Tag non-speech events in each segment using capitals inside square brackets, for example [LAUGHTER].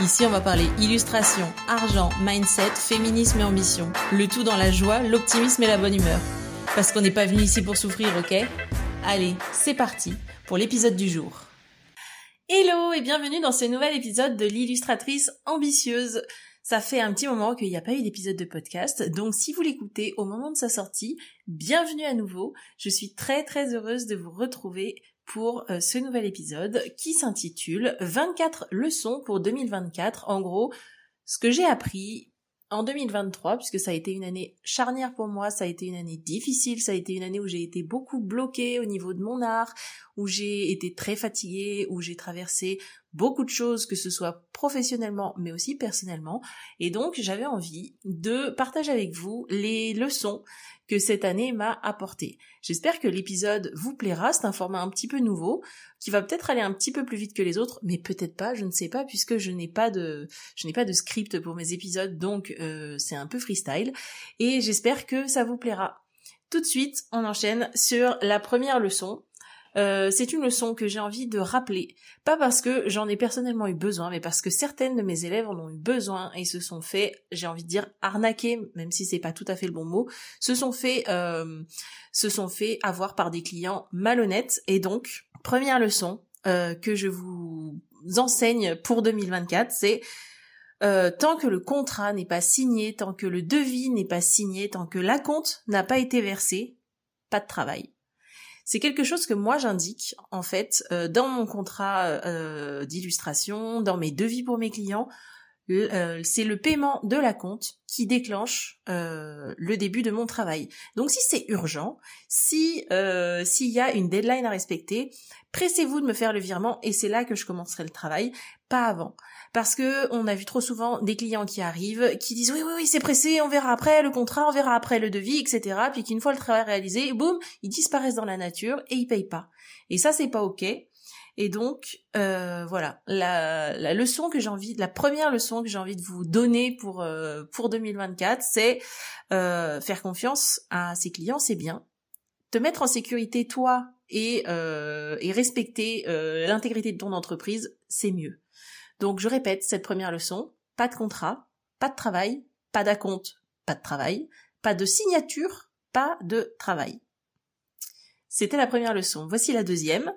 Ici, on va parler illustration, argent, mindset, féminisme et ambition. Le tout dans la joie, l'optimisme et la bonne humeur. Parce qu'on n'est pas venu ici pour souffrir, ok? Allez, c'est parti pour l'épisode du jour. Hello et bienvenue dans ce nouvel épisode de l'illustratrice ambitieuse. Ça fait un petit moment qu'il n'y a pas eu d'épisode de podcast, donc si vous l'écoutez au moment de sa sortie, bienvenue à nouveau. Je suis très très heureuse de vous retrouver pour euh, ce nouvel épisode qui s'intitule 24 leçons pour 2024. En gros, ce que j'ai appris en 2023, puisque ça a été une année charnière pour moi, ça a été une année difficile, ça a été une année où j'ai été beaucoup bloquée au niveau de mon art, où j'ai été très fatiguée, où j'ai traversé beaucoup de choses, que ce soit professionnellement mais aussi personnellement. Et donc j'avais envie de partager avec vous les leçons que cette année m'a apporté. J'espère que l'épisode vous plaira, c'est un format un petit peu nouveau, qui va peut-être aller un petit peu plus vite que les autres, mais peut-être pas, je ne sais pas, puisque je n'ai pas de, je n'ai pas de script pour mes épisodes, donc euh, c'est un peu freestyle, et j'espère que ça vous plaira. Tout de suite, on enchaîne sur la première leçon, euh, c'est une leçon que j'ai envie de rappeler, pas parce que j'en ai personnellement eu besoin, mais parce que certaines de mes élèves en ont eu besoin et se sont fait, j'ai envie de dire arnaquer, même si c'est pas tout à fait le bon mot, se sont fait, euh, se sont fait avoir par des clients malhonnêtes. Et donc, première leçon euh, que je vous enseigne pour 2024, c'est tant que le contrat n'est pas signé, tant que le devis n'est pas signé, tant que la compte n'a pas été versée, pas de travail. C'est quelque chose que moi j'indique en fait euh, dans mon contrat euh, d'illustration, dans mes devis pour mes clients. Euh, c'est le paiement de la compte qui déclenche le début de mon travail. Donc si c'est urgent, si s'il y a une deadline à respecter, pressez-vous de me faire le virement et c'est là que je commencerai le travail, pas avant parce que on a vu trop souvent des clients qui arrivent, qui disent oui oui oui c'est pressé, on verra après le contrat, on verra après le devis, etc. Puis qu'une fois le travail réalisé, boum, ils disparaissent dans la nature et ils payent pas. Et ça c'est pas ok. Et donc euh, voilà la, leçon que j'ai envie, la première leçon que j'ai envie de vous donner pour euh, pour 2024, c'est euh, faire confiance à ses clients, c'est bien. Te mettre en sécurité toi et, euh, et respecter l'intégrité de ton entreprise, c'est mieux. Donc je répète cette première leçon, pas de contrat, pas de travail, pas d'acompte, pas de travail, pas de signature, pas de travail. C'était la première leçon. Voici la deuxième.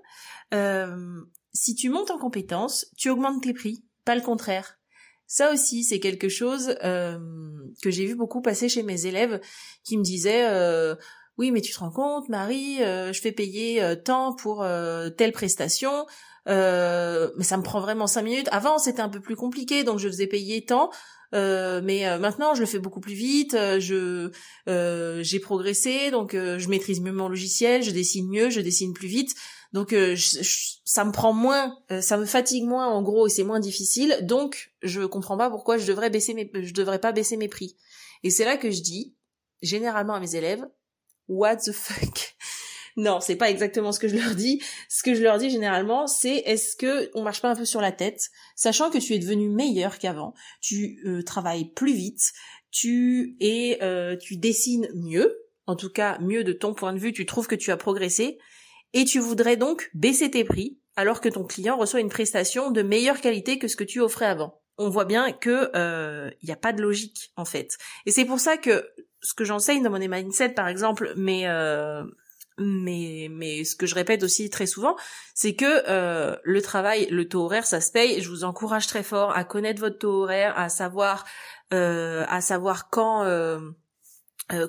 Euh, si tu montes en compétence, tu augmentes tes prix, pas le contraire. Ça aussi, c'est quelque chose euh, que j'ai vu beaucoup passer chez mes élèves qui me disaient euh, oui, mais tu te rends compte, Marie, je fais payer tant pour telle prestation. Euh, mais ça me prend vraiment cinq minutes. Avant, c'était un peu plus compliqué, donc je faisais payer tant. Euh, mais euh, maintenant, je le fais beaucoup plus vite. je j'ai progressé, donc je maîtrise mieux mon logiciel, je dessine mieux, je dessine plus vite. Donc ça me prend moins, ça me fatigue moins en gros et c'est moins difficile. Donc je comprends pas pourquoi je devrais baisser mes, je devrais pas baisser mes prix. Et c'est là que je dis généralement à mes élèves, what the fuck? Non, c'est pas exactement ce que je leur dis. Ce que je leur dis généralement, c'est est-ce que on marche pas un peu sur la tête, sachant que tu es devenu meilleur qu'avant, tu euh, travailles plus vite, tu es, euh, tu dessines mieux, en tout cas mieux de ton point de vue, tu trouves que tu as progressé, et tu voudrais donc baisser tes prix alors que ton client reçoit une prestation de meilleure qualité que ce que tu offrais avant. On voit bien que il euh, n'y a pas de logique en fait. Et c'est pour ça que ce que j'enseigne dans mon mindset par exemple, mais mais mais ce que je répète aussi très souvent, c'est que euh, le travail, le taux horaire, ça se paye. Je vous encourage très fort à connaître votre taux horaire, à savoir euh, à savoir quand euh,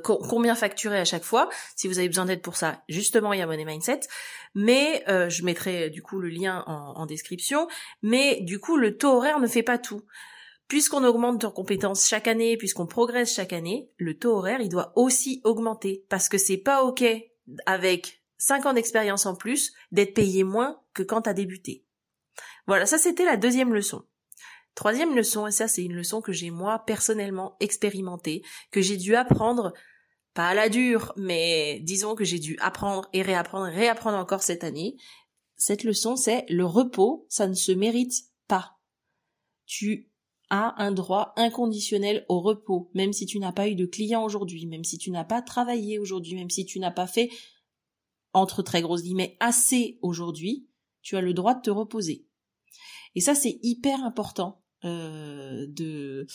combien facturer à chaque fois. Si vous avez besoin d'aide pour ça, justement, il y a Money Mindset. Mais je mettrai du coup le lien en, description. Mais du coup, le taux horaire ne fait pas tout puisqu'on augmente en compétences chaque année, puisqu'on progresse chaque année, le taux horaire, il doit aussi augmenter. Parce que c'est pas ok avec 5 ans d'expérience en plus, d'être payé moins que quand t'as débuté. Voilà, ça c'était la deuxième leçon. Troisième leçon, et ça c'est une leçon que j'ai moi personnellement expérimentée, que j'ai dû apprendre, pas à la dure, mais disons que j'ai dû apprendre et réapprendre réapprendre encore cette année. Cette leçon c'est le repos, ça ne se mérite pas. Tu as un droit inconditionnel au repos, même si tu n'as pas eu de client aujourd'hui, même si tu n'as pas travaillé aujourd'hui, même si tu n'as pas fait, entre très grosses guillemets, assez aujourd'hui, tu as le droit de te reposer. Et ça, c'est hyper important euh, de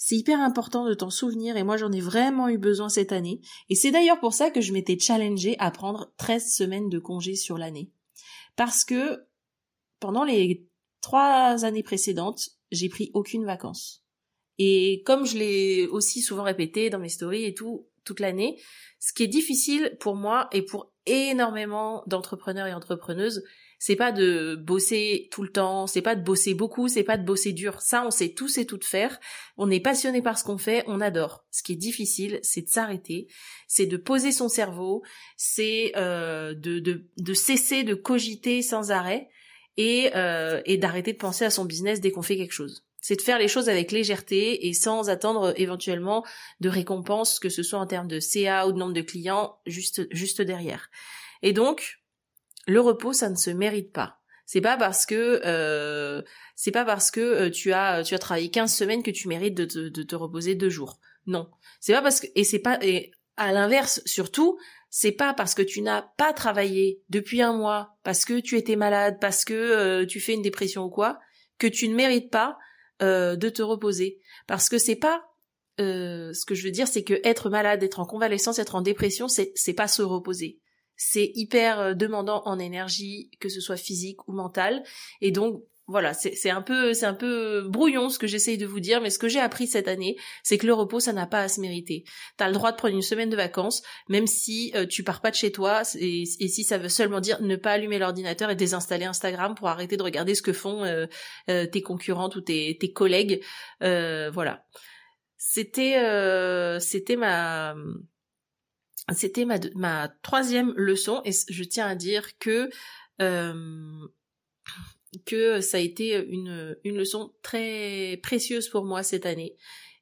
c'est hyper important de t'en souvenir et moi j'en ai vraiment eu besoin cette année. Et c'est d'ailleurs pour ça que je m'étais challengée à prendre 13 semaines de congé sur l'année. Parce que pendant les trois années précédentes, j'ai pris aucune vacances. Et comme je l'ai aussi souvent répété dans mes stories et tout, toute l'année, ce qui est difficile pour moi et pour énormément d'entrepreneurs et entrepreneuses, c'est pas de bosser tout le temps, c'est pas de bosser beaucoup, c'est pas de bosser dur. Ça, on sait tous et toutes faire. On est passionné par ce qu'on fait, on adore. Ce qui est difficile, c'est de s'arrêter, c'est de poser son cerveau, c'est euh, de, de, de cesser de cogiter sans arrêt et, euh, et d'arrêter de penser à son business dès qu'on fait quelque chose. C'est de faire les choses avec légèreté et sans attendre éventuellement de récompense, que ce soit en termes de CA ou de nombre de clients, juste, juste derrière. Et donc, le repos, ça ne se mérite pas. C'est pas parce que euh, c'est pas parce que euh, tu as tu as travaillé 15 semaines que tu mérites de te, de te reposer deux jours. Non, c'est pas parce que et c'est pas et à l'inverse surtout, c'est pas parce que tu n'as pas travaillé depuis un mois, parce que tu étais malade, parce que euh, tu fais une dépression ou quoi, que tu ne mérites pas euh, de te reposer. Parce que c'est pas euh, ce que je veux dire, c'est que être malade, être en convalescence, être en dépression, c'est c'est pas se reposer. C'est hyper demandant en énergie, que ce soit physique ou mentale, et donc voilà, c'est un peu c'est un peu brouillon ce que j'essaye de vous dire, mais ce que j'ai appris cette année, c'est que le repos ça n'a pas à se mériter. T'as le droit de prendre une semaine de vacances, même si euh, tu pars pas de chez toi, et, si ça veut seulement dire ne pas allumer l'ordinateur et désinstaller Instagram pour arrêter de regarder ce que font euh, euh, tes concurrentes ou tes, collègues, voilà. C'était ma c'était ma troisième leçon et je tiens à dire que que ça a été une, une leçon très précieuse pour moi cette année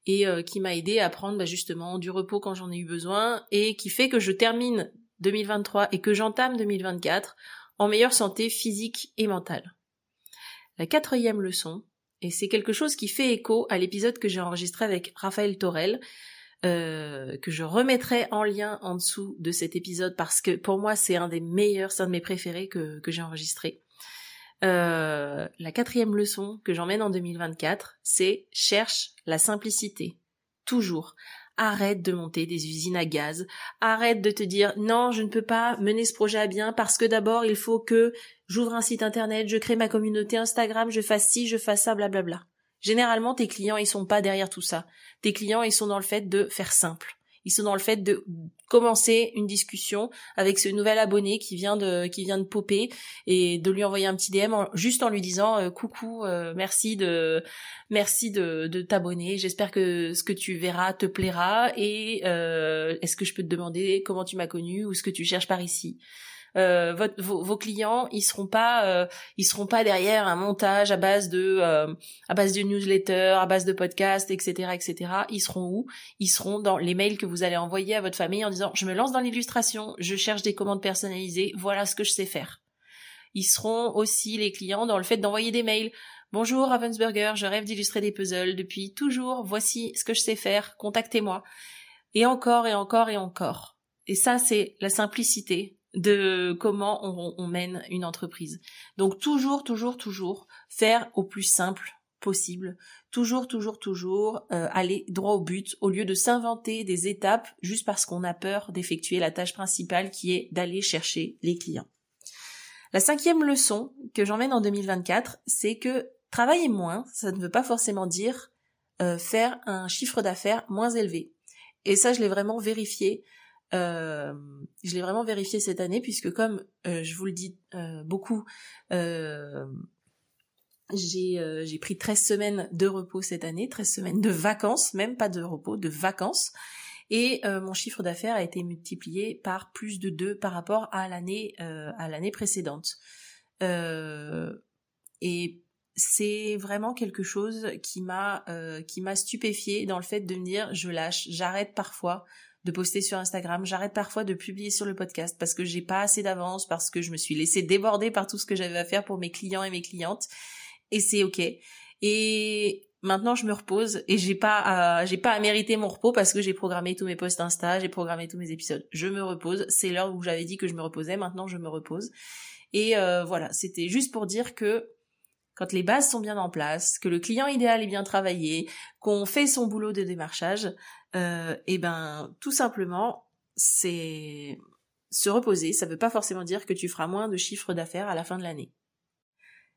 et euh, qui m'a aidé à prendre bah, justement du repos quand j'en ai eu besoin et qui fait que je termine 2023 et que j'entame 2024 en meilleure santé physique et mentale. La quatrième leçon, et c'est quelque chose qui fait écho à l'épisode que j'ai enregistré avec Raphaël Torel, euh, que je remettrai en lien en dessous de cet épisode parce que pour moi c'est un des meilleurs, c'est un de mes préférés que, que j'ai enregistré. Euh, la quatrième leçon que j'emmène en 2024, c'est cherche la simplicité. Toujours. Arrête de monter des usines à gaz. Arrête de te dire non, je ne peux pas mener ce projet à bien parce que d'abord il faut que j'ouvre un site internet, je crée ma communauté Instagram, je fasse ci, je fasse ça, blablabla. Généralement, tes clients, ils sont pas derrière tout ça. Tes clients, ils sont dans le fait de faire simple. Ils sont dans le fait de commencer une discussion avec ce nouvel abonné qui vient de qui vient de popper et de lui envoyer un petit DM juste en lui disant euh, coucou euh, merci de merci de, de t'abonner. J'espère que ce que tu verras te plaira et euh, est-ce que je peux te demander comment tu m'as connu ou ce que tu cherches par ici? Euh, votre, vos, clients, ils seront pas, euh, ils seront pas derrière un montage à base de, euh, à base de newsletter, à base de podcast, etc., etc. Ils seront où? Ils seront dans les mails que vous allez envoyer à votre famille en disant je me lance dans l'illustration, je cherche des commandes personnalisées, voilà ce que je sais faire. Ils seront aussi les clients dans le fait d'envoyer des mails. Bonjour Ravensburger, je rêve d'illustrer des puzzles depuis toujours. Voici ce que je sais faire. Contactez-moi. Et encore et encore et encore. Et ça, c'est la simplicité de comment on, mène une entreprise. Donc toujours, toujours, toujours faire au plus simple possible. Toujours, toujours, toujours euh, aller droit au but au lieu de s'inventer des étapes juste parce qu'on a peur d'effectuer la tâche principale qui est d'aller chercher les clients. La cinquième leçon que j'emmène en 2024, c'est que travailler moins, ça ne veut pas forcément dire euh, faire un chiffre d'affaires moins élevé. Et ça, je l'ai vraiment vérifié euh, je l'ai vraiment vérifié cette année puisque comme euh, je vous le dis euh, beaucoup, j'ai pris 13 semaines de repos cette année, 13 semaines de vacances, même pas de repos, de vacances. Et mon chiffre d'affaires a été multiplié par plus de 2 par rapport à l'année précédente. et c'est vraiment quelque chose qui m'a qui m'a stupéfié dans le fait de me dire je lâche, j'arrête parfois de poster sur Instagram, j'arrête parfois de publier sur le podcast parce que j'ai pas assez d'avance, parce que je me suis laissée déborder par tout ce que j'avais à faire pour mes clients et mes clientes et c'est ok. Et maintenant je me repose et j'ai pas j'ai pas à mériter mon repos parce que j'ai programmé tous mes posts Insta, j'ai programmé tous mes épisodes. Je me repose, c'est l'heure où j'avais dit que je me reposais, maintenant je me repose. Et euh, voilà, c'était juste pour dire que quand les bases sont bien en place, que le client idéal est bien travaillé, qu'on fait son boulot de démarchage, euh, et ben tout simplement c'est se reposer. Ça veut pas forcément dire que tu feras moins de chiffres d'affaires à la fin de l'année.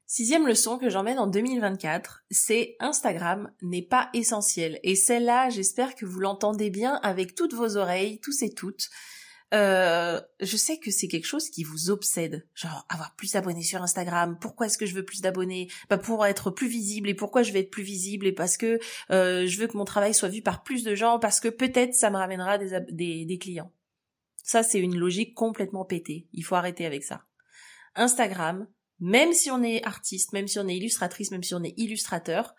Sixième leçon que j'emmène en 2024, c'est Instagram n'est pas essentiel. Et celle-là, j'espère que vous l'entendez bien avec toutes vos oreilles, tous et toutes. Euh, je sais que c'est quelque chose qui vous obsède, genre avoir plus d'abonnés sur Instagram. Pourquoi est-ce que je veux plus d'abonnés? Bah pour être plus visible. Et pourquoi je vais être plus visible? Et parce que euh, je veux que mon travail soit vu par plus de gens. Parce que peut-être ça me ramènera des, des, des clients. Ça c'est une logique complètement pétée. Il faut arrêter avec ça. Instagram, même si on est artiste, même si on est illustratrice, même si on est illustrateur,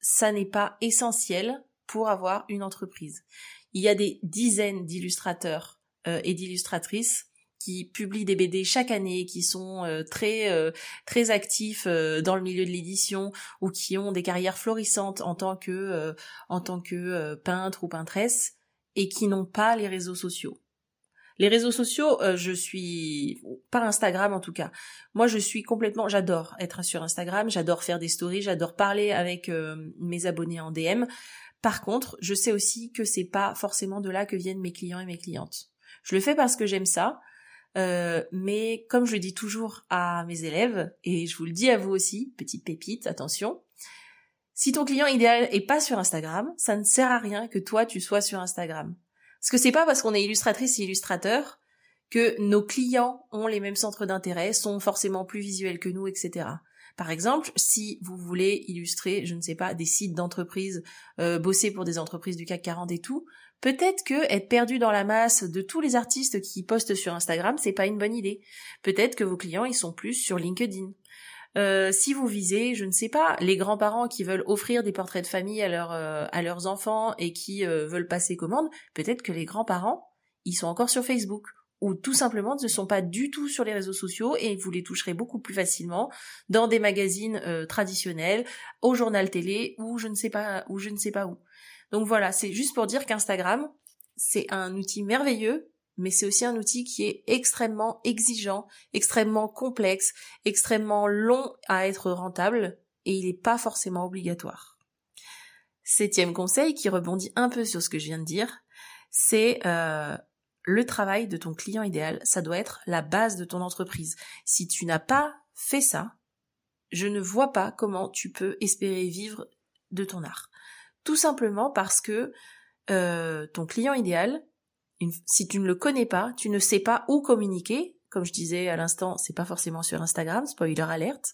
ça n'est pas essentiel pour avoir une entreprise. Il y a des dizaines d'illustrateurs et d'illustratrices qui publient des BD chaque année, qui sont euh, très euh, très actifs dans le milieu de l'édition ou qui ont des carrières florissantes en tant que en tant que peintre ou peintresse et qui n'ont pas les réseaux sociaux. Les réseaux sociaux, euh, je suis pas Instagram en tout cas. Moi, je suis complètement, j'adore être sur Instagram, j'adore faire des stories, j'adore parler avec euh, mes abonnés en DM. Par contre, je sais aussi que c'est pas forcément de là que viennent mes clients et mes clientes. Je le fais parce que j'aime ça, euh, mais comme je le dis toujours à mes élèves, et je vous le dis à vous aussi, petite pépite, attention, si ton client idéal est pas sur Instagram, ça ne sert à rien que toi tu sois sur Instagram. Parce que c'est pas parce qu'on est illustratrice et illustrateur que nos clients ont les mêmes centres d'intérêt, sont forcément plus visuels que nous, etc. Par exemple, si vous voulez illustrer, je ne sais pas, des sites d'entreprise, euh, bosser pour des entreprises du CAC 40 et tout, peut-être que être perdu dans la masse de tous les artistes qui postent sur Instagram, c'est pas une bonne idée. Peut-être que vos clients, ils sont plus sur LinkedIn. Euh, si vous visez, je ne sais pas, les grands-parents qui veulent offrir des portraits de famille à, euh, à leurs enfants et qui euh, veulent passer commande, peut-être que les grands-parents, ils sont encore sur Facebook ou tout simplement ne sont pas du tout sur les réseaux sociaux et vous les toucherez beaucoup plus facilement dans des magazines traditionnels, au journal télé ou je ne sais pas ou je ne sais pas où. Donc voilà, c'est juste pour dire qu'Instagram, c'est un outil merveilleux mais c'est aussi un outil qui est extrêmement exigeant, extrêmement complexe, extrêmement long à être rentable, et il n'est pas forcément obligatoire. Septième conseil qui rebondit un peu sur ce que je viens de dire, c'est euh, le travail de ton client idéal, ça doit être la base de ton entreprise. Si tu n'as pas fait ça, je ne vois pas comment tu peux espérer vivre de ton art. Tout simplement parce que euh, ton client idéal, si tu ne le connais pas, tu ne sais pas où communiquer. Comme je disais à l'instant, c'est pas forcément sur Instagram, spoiler alerte.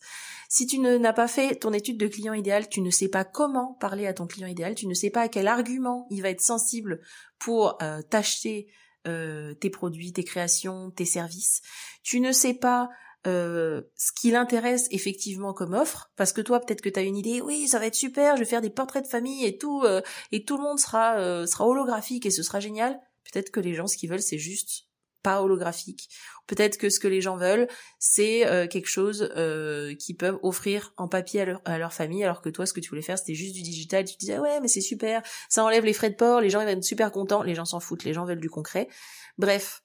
Si tu n'as pas fait ton étude de client idéal, tu ne sais pas comment parler à ton client idéal, tu ne sais pas à quel argument il va être sensible pour euh, t'acheter euh, tes produits, tes créations, tes services. Tu ne sais pas euh, ce qui l'intéresse effectivement comme offre, parce que toi peut-être que tu as une idée, oui ça va être super, je vais faire des portraits de famille et tout, et tout le monde sera sera holographique et ce sera génial. Peut-être que les gens, ce qu'ils veulent, c'est juste pas holographique. Peut-être que ce que les gens veulent, c'est euh, quelque chose euh, qu'ils peuvent offrir en papier à leur, famille, alors que toi, ce que tu voulais faire, c'était juste du digital. Tu disais ouais, mais c'est super, ça enlève les frais de port, les gens ils vont être super contents, les gens s'en foutent, les gens veulent du concret. Bref,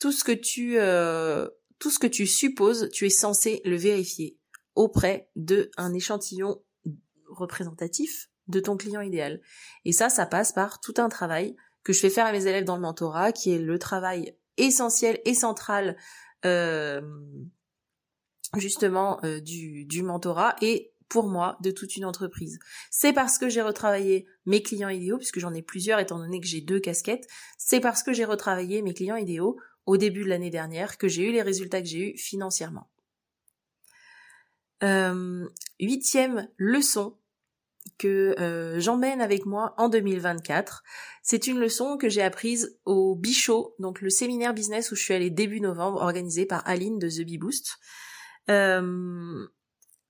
tout ce que tu euh, tout ce que tu supposes, tu es censé le vérifier auprès de un échantillon représentatif de ton client idéal. Et ça, ça passe par tout un travail que je fais faire à mes élèves dans le mentorat, qui est le travail essentiel et central euh, justement euh, du, du mentorat et pour moi de toute une entreprise. C'est parce que j'ai retravaillé mes clients idéaux, puisque j'en ai plusieurs étant donné que j'ai deux casquettes, c'est parce que j'ai retravaillé mes clients idéaux au début de l'année dernière que j'ai eu les résultats que j'ai eu financièrement. Euh, huitième leçon que euh, j'emmène avec moi en 2024. C'est une leçon que j'ai apprise au Bichot, donc le séminaire business où je suis allée début novembre, organisé par Aline de The Bee Boost. Euh,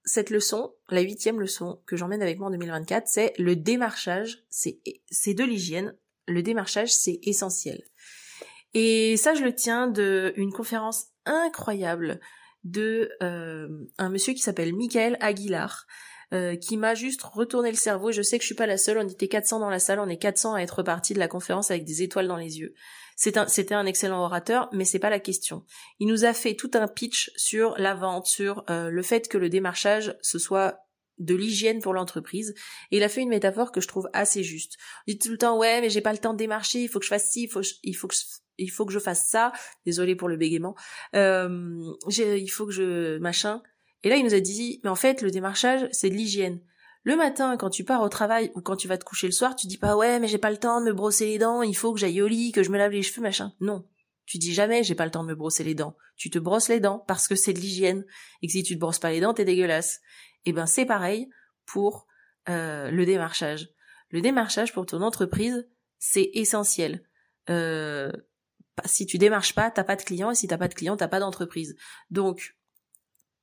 cette leçon, la huitième leçon que j'emmène avec moi en 2024, c'est le démarchage, c'est, c'est de l'hygiène. Le démarchage, c'est essentiel. Et ça, je le tiens de une conférence incroyable de euh, un monsieur qui s'appelle Michael Aguilar, euh, qui m'a juste retourné le cerveau. Je sais que je suis pas la seule. On était 400 dans la salle. On est 400 à être partis de la conférence avec des étoiles dans les yeux. C'était un, excellent orateur, mais c'est pas la question. Il nous a fait tout un pitch sur la vente, sur euh, le fait que le démarchage ce soit de l'hygiène pour l'entreprise. Et il a fait une métaphore que je trouve assez juste. Il dit tout le temps, ouais, mais j'ai pas le temps de démarcher, il faut que je fasse ci, il faut, il faut que je, il faut que je fasse ça. Désolé pour le bégaiement. Euh, il faut que je machin. Et là, il nous a dit, mais en fait, le démarchage, c'est de l'hygiène. Le matin, quand tu pars au travail ou quand tu vas te coucher le soir, tu dis pas ouais, mais j'ai pas le temps de me brosser les dents, il faut que j'aille au lit, que je me lave les cheveux, machin. Non. Tu dis jamais j'ai pas le temps de me brosser les dents. Tu te brosses les dents parce que c'est de l'hygiène. Et que si tu te brosses pas les dents, t'es dégueulasse. Et eh ben c'est pareil pour euh, le démarchage. Le démarchage pour ton entreprise, c'est essentiel. Euh, si tu démarches pas, t'as pas de clients, et si t'as pas de clients, t'as pas d'entreprise. Donc,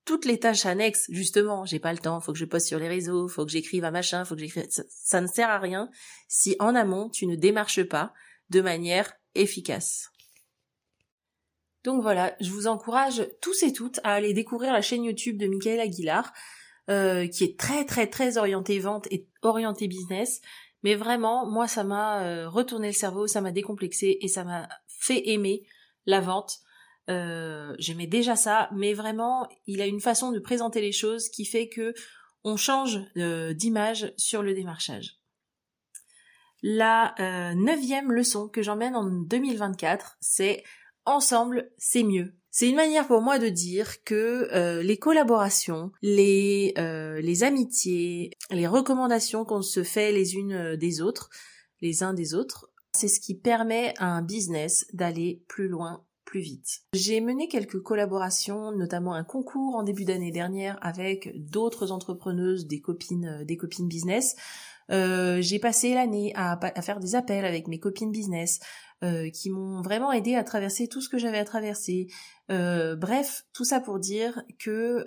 toutes les tâches annexes, justement, j'ai pas le temps, faut que je poste sur les réseaux, faut que j'écrive un machin, faut que j'écrive, ça, ne sert à rien si en amont tu ne démarches pas de manière efficace. Donc voilà, je vous encourage tous et toutes à aller découvrir la chaîne YouTube de Michael Aguilar, euh, qui est très très très orientée vente et orientée business. Mais vraiment, moi, ça m'a euh, retourné le cerveau, ça m'a décomplexé et ça m'a fait aimer la vente. Euh, j'aimais déjà ça, mais vraiment, il a une façon de présenter les choses qui fait que on change euh, d'image sur le démarchage. La euh, neuvième leçon que j'emmène en 2024, c'est ensemble, c'est mieux. C'est une manière pour moi de dire que les collaborations, les, les amitiés, les recommandations qu'on se fait les unes des autres, les uns des autres, c'est ce qui permet à un business d'aller plus loin plus vite. J'ai mené quelques collaborations, notamment un concours en début d'année dernière avec d'autres entrepreneuses, des copines, euh, des copines business. Euh, j'ai passé l'année à, faire des appels avec mes copines business euh, qui m'ont vraiment aidé à traverser tout ce que j'avais à traverser. bref, tout ça pour dire que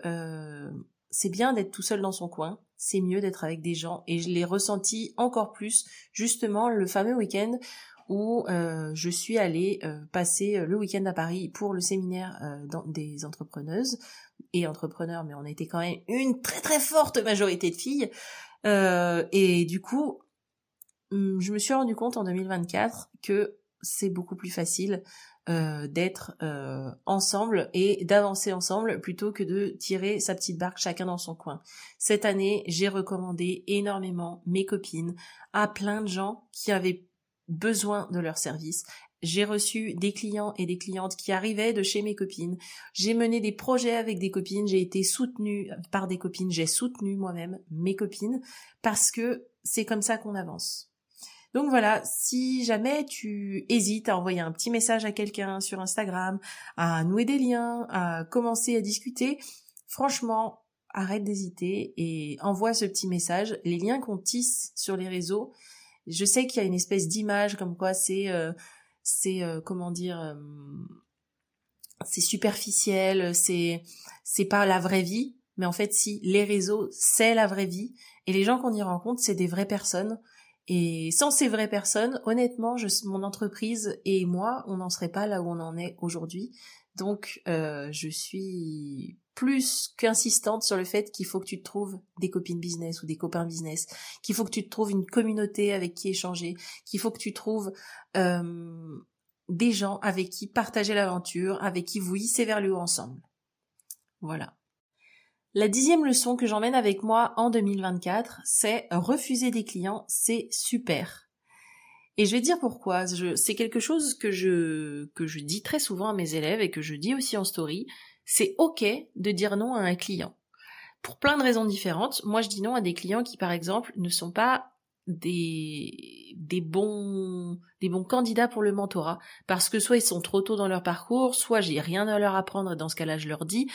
c'est bien d'être tout seul dans son coin, c'est mieux d'être avec des gens et je l'ai ressenti encore plus justement le fameux week-end où euh, je suis allée euh, passer euh, le week-end à Paris pour le séminaire des entrepreneuses et entrepreneurs, mais on était quand même une très très forte majorité de filles. et du coup, hum, je me suis rendu compte en 2024 que c'est beaucoup plus facile d'être ensemble et d'avancer ensemble plutôt que de tirer sa petite barque chacun dans son coin. Cette année, j'ai recommandé énormément mes copines à plein de gens qui avaient besoin de leur service. J'ai reçu des clients et des clientes qui arrivaient de chez mes copines. J'ai mené des projets avec des copines. J'ai été soutenue par des copines. J'ai soutenu moi-même mes copines parce que c'est comme ça qu'on avance. Donc voilà, si jamais tu hésites à envoyer un petit message à quelqu'un sur Instagram, à nouer des liens, à commencer à discuter, franchement, arrête d'hésiter et envoie ce petit message. Les liens qu'on tisse sur les réseaux, je sais qu'il y a une espèce d'image comme quoi c'est euh, c'est euh, comment dire euh, c'est superficiel, c'est c'est pas la vraie vie, mais en fait si les réseaux c'est la vraie vie. Et les gens qu'on y rencontre c'est des vraies personnes et sans ces vraies personnes, honnêtement, je, mon entreprise et moi, on n'en serait pas là où on en est aujourd'hui. Donc, je suis plus qu'insistante sur le fait qu'il faut que tu te trouves des copines business ou des copains business, qu'il faut que tu te trouves une communauté avec qui échanger, qu'il faut que tu trouves euh, des gens avec qui partager l'aventure, avec qui vous hissez vers le haut ensemble. Voilà. La dixième leçon que j'emmène avec moi en 2024, c'est refuser des clients, c'est super. Et je vais dire pourquoi. C'est quelque chose que je, dis très souvent à mes élèves et que je dis aussi en story c'est ok de dire non à un client. Pour plein de raisons différentes, moi je dis non à des clients qui par exemple ne sont pas des, des bons des bons candidats pour le mentorat parce que soit ils sont trop tôt dans leur parcours, soit j'ai rien à leur apprendre et dans ce cas-là je leur dis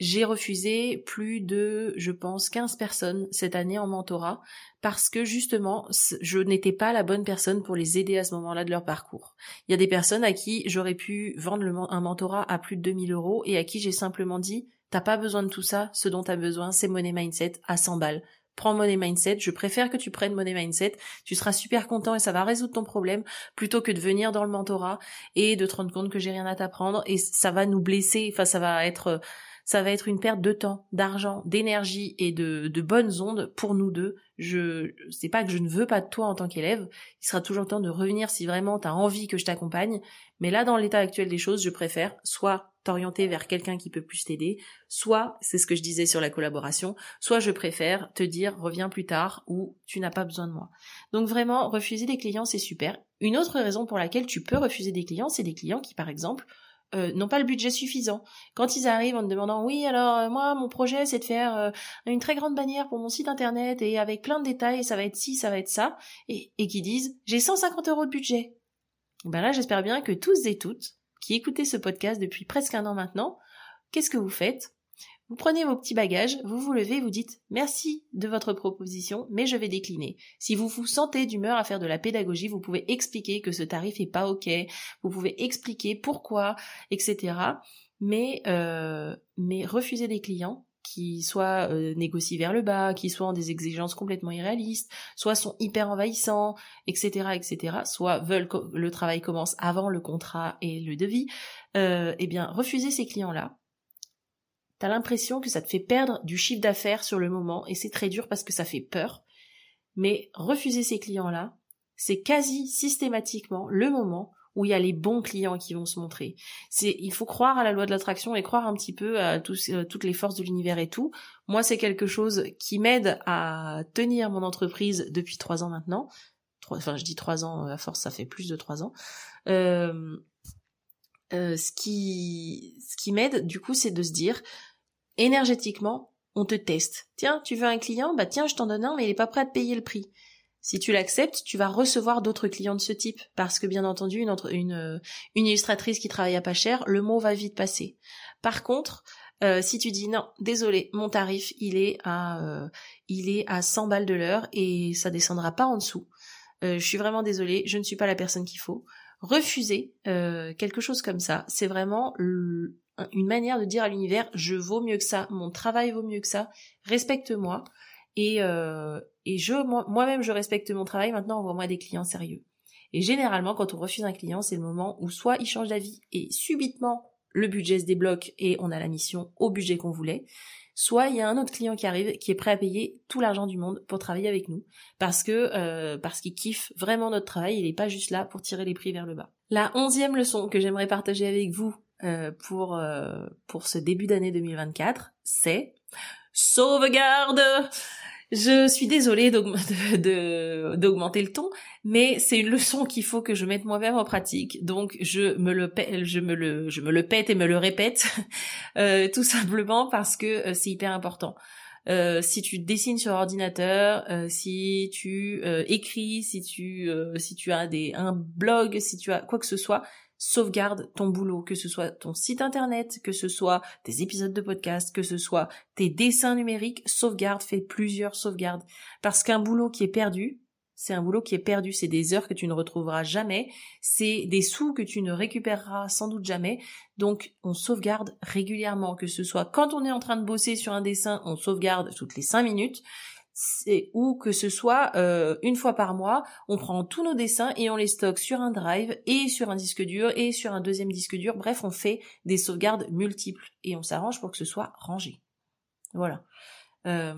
j'ai refusé plus de, je pense, 15 personnes cette année en mentorat parce que justement, je n'étais pas la bonne personne pour les aider à ce moment-là de leur parcours. Il y a des personnes à qui j'aurais pu vendre un mentorat à plus de 2000 euros et à qui j'ai simplement dit, T'as pas besoin de tout ça. Ce dont t'as besoin, c'est Money Mindset à 100 balles. Prends Money Mindset. Je préfère que tu prennes Money Mindset. Tu seras super content et ça va résoudre ton problème plutôt que de venir dans le mentorat et de te rendre compte que j'ai rien à t'apprendre et ça va nous blesser. Enfin, ça va être, ça va être une perte de temps, d'argent, d'énergie et de, bonnes ondes pour nous deux. Je, c'est pas que je ne veux pas de toi en tant qu'élève. Il sera toujours temps de revenir si vraiment tu envie que je t'accompagne. Mais là, dans l'état actuel des choses, je préfère soit t'orienter vers quelqu'un qui peut plus t'aider, soit, c'est ce que je disais sur la collaboration, soit je préfère te dire reviens plus tard ou tu n'as pas besoin de moi. Donc vraiment, refuser des clients, c'est super. Une autre raison pour laquelle tu peux refuser des clients, c'est des clients qui, par exemple, euh, n'ont pas le budget suffisant. Quand ils arrivent en te demandant oui alors euh, moi mon projet c'est de faire euh, une très grande bannière pour mon site internet et avec plein de détails ça va être ci ça va être ça et, et qui disent j'ai 150 euros de budget. Ben là j'espère bien que tous et toutes qui écoutez ce podcast depuis presque un an maintenant, qu'est-ce que vous faites? Vous prenez vos petits bagages, vous vous levez, vous dites merci de votre proposition, mais je vais décliner. Si vous vous sentez d'humeur à faire de la pédagogie, vous pouvez expliquer que ce tarif est pas ok, vous pouvez expliquer pourquoi, etc. Mais euh, mais refuser des clients, qui soit euh, négocient vers le bas, qui soit ont des exigences complètement irréalistes, soit sont hyper envahissants, etc., etc., soit veulent que le travail commence avant le contrat et le devis, euh, eh bien, refuser ces clients-là, t'as l'impression que ça te fait perdre du chiffre d'affaires sur le moment, et c'est très dur parce que ça fait peur, mais refuser ces clients-là, c'est quasi systématiquement le moment où il y a les bons clients qui vont se montrer. C'est, il faut croire à la loi de l'attraction et croire un petit peu à euh, toutes les forces de l'univers et tout. Moi, c'est quelque chose qui m'aide à tenir mon entreprise depuis trois ans maintenant. enfin, je dis trois ans, à force, ça fait plus de trois ans. Euh, euh, ce qui, ce qui m'aide, du coup, c'est de se dire, énergétiquement, on te teste. Tiens, tu veux un client? Bah tiens, je t'en donne un, mais il est pas prêt à te payer le prix. Si tu l'acceptes, tu vas recevoir d'autres clients de ce type, parce que bien entendu, une, une, euh, une illustratrice qui travaille à pas cher, le mot va vite passer. Par contre, euh, si tu dis non, désolé, mon tarif il est à euh, il est à 100 balles de l'heure et ça descendra pas en dessous. je suis vraiment désolée, je ne suis pas la personne qu'il faut. Refuser quelque chose comme ça, c'est vraiment une manière de dire à l'univers je vaux mieux que ça, mon travail vaut mieux que ça, respecte-moi et, euh, et je moi-même je respecte mon travail, maintenant envoie-moi des clients sérieux. Et généralement quand on refuse un client, c'est le moment où soit il change d'avis et subitement le budget se débloque et on a la mission au budget qu'on voulait, soit il y a un autre client qui arrive qui est prêt à payer tout l'argent du monde pour travailler avec nous parce que euh, parce qu'il kiffe vraiment notre travail, il n'est pas juste là pour tirer les prix vers le bas. La onzième leçon que j'aimerais partager avec vous euh, pour euh, pour ce début d'année 2024, c'est sauvegarde je suis désolée [LAUGHS] d'augmenter le ton, mais c'est une leçon qu'il faut que je mette moi-même en pratique. Donc je me le le je me le pète et me le répète [LAUGHS] euh, tout simplement parce que euh, c'est hyper important. Euh, si tu dessines sur ordinateur, si tu écris, si tu si tu as des un blog, si tu as quoi que ce soit, sauvegarde ton boulot, que ce soit ton site internet, que ce soit tes épisodes de podcast, que ce soit tes dessins numériques, sauvegarde, fais plusieurs sauvegardes. Parce qu'un boulot qui est perdu, c'est un boulot qui est perdu, c'est des heures que tu ne retrouveras jamais, c'est des sous que tu ne récupéreras sans doute jamais. Donc on sauvegarde régulièrement, que ce soit quand on est en train de bosser sur un dessin, on sauvegarde toutes les cinq minutes, ou que ce soit euh, une fois par mois, on prend tous nos dessins et on les stocke sur un drive et sur un disque dur et sur un deuxième disque dur. Bref, on fait des sauvegardes multiples et on s'arrange pour que ce soit rangé. Voilà. Euh,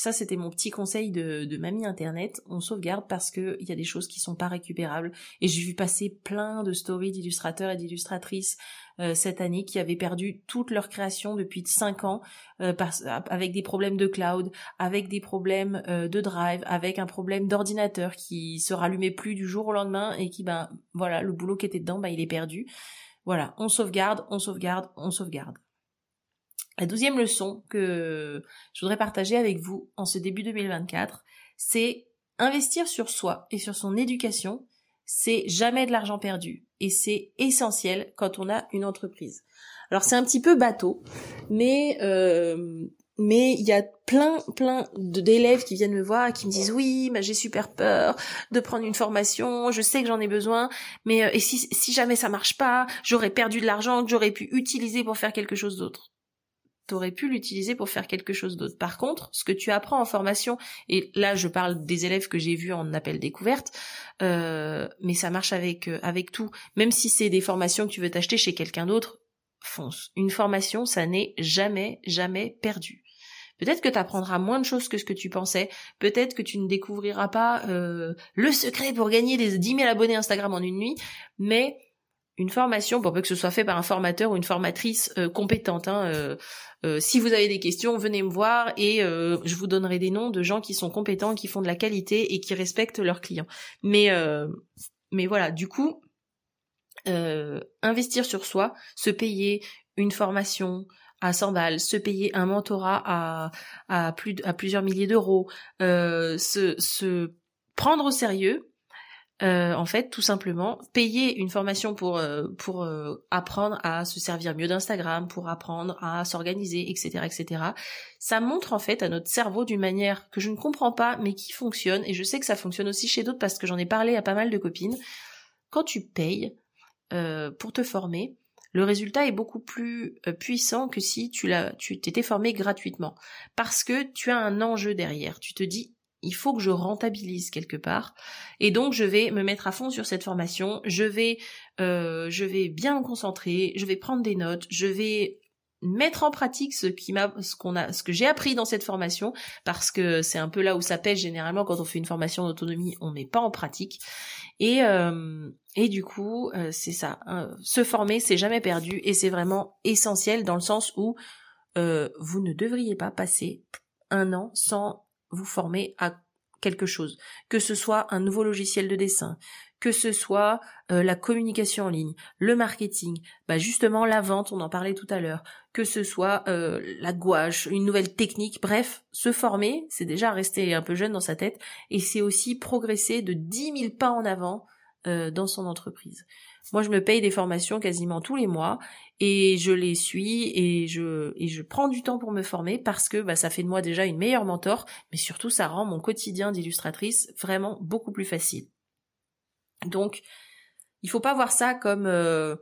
ça, c'était mon petit conseil de, de mamie internet. On sauvegarde parce que il y a des choses qui sont pas récupérables. Et j'ai vu passer plein de stories d'illustrateurs et d'illustratrices euh, cette année qui avaient perdu toute leur création depuis 5 ans euh, avec des problèmes de cloud, avec des problèmes euh, de drive, avec un problème d'ordinateur qui se rallumait plus du jour au lendemain et qui, ben voilà, le boulot qui était dedans, ben il est perdu. Voilà, on sauvegarde, on sauvegarde, on sauvegarde. La douzième leçon que je voudrais partager avec vous en ce début 2024, c'est investir sur soi et sur son éducation, c'est jamais de l'argent perdu et c'est essentiel quand on a une entreprise. Alors c'est un petit peu bateau, mais euh, mais il y a plein plein d'élèves qui viennent me voir et qui me disent oui, mais j'ai super peur de prendre une formation, je sais que j'en ai besoin, mais euh, si si jamais ça marche pas, j'aurais perdu de l'argent que j'aurais pu utiliser pour faire quelque chose d'autre t'aurais pu l'utiliser pour faire quelque chose d'autre. Par contre, ce que tu apprends en formation, et là je parle des élèves que j'ai vus en appel découverte, euh, mais ça marche avec euh, avec tout. Même si c'est des formations que tu veux t'acheter chez quelqu'un d'autre, fonce. Une formation, ça n'est jamais jamais perdu. Peut-être que tu apprendras moins de choses que ce que tu pensais. Peut-être que tu ne découvriras pas euh, le secret pour gagner des 10 000 abonnés Instagram en une nuit, mais une formation, pour peu que ce soit fait par un formateur ou une formatrice euh, compétente. Hein, euh, euh, si vous avez des questions, venez me voir et je vous donnerai des noms de gens qui sont compétents, qui font de la qualité et qui respectent leurs clients. Mais mais voilà, du coup, investir sur soi, se payer une formation à 100 balles, se payer un mentorat à à plus à plusieurs milliers d'euros, se se prendre au sérieux euh, en fait, tout simplement, payer une formation pour euh, pour euh, apprendre à se servir mieux d'Instagram, pour apprendre à s'organiser, etc., etc. Ça montre en fait à notre cerveau d'une manière que je ne comprends pas, mais qui fonctionne. Et je sais que ça fonctionne aussi chez d'autres parce que j'en ai parlé à pas mal de copines. Quand tu payes pour te former, le résultat est beaucoup plus puissant que si tu l'as, tu t'étais formé gratuitement, parce que tu as un enjeu derrière. Tu te dis il faut que je rentabilise quelque part. Et donc je vais me mettre à fond sur cette formation. Je vais euh, bien me concentrer. Je vais prendre des notes. Je vais mettre en pratique ce que j'ai appris dans cette formation parce que c'est un peu là où ça pêche généralement. Quand on fait une formation d'autonomie on met pas en pratique. Et euh, du coup euh, c'est ça hein, se former c'est jamais perdu. Et c'est vraiment essentiel dans le sens où vous ne devriez pas passer un an sans vous former à quelque chose, que ce soit un nouveau logiciel de dessin, que ce soit euh, la communication en ligne, le marketing, bah justement la vente, on en parlait tout à l'heure, que ce soit euh, la gouache, une nouvelle technique, bref, se former, c'est déjà rester un peu jeune dans sa tête, et c'est aussi progresser de 10 000 pas en avant euh, dans son entreprise. Moi, je me paye des formations quasiment tous les mois et je les suis et je et je prends du temps pour me former parce que bah, ça fait de moi déjà une meilleure mentor, mais surtout ça rend mon quotidien d'illustratrice vraiment beaucoup plus facile. Donc, il faut pas voir ça comme euh,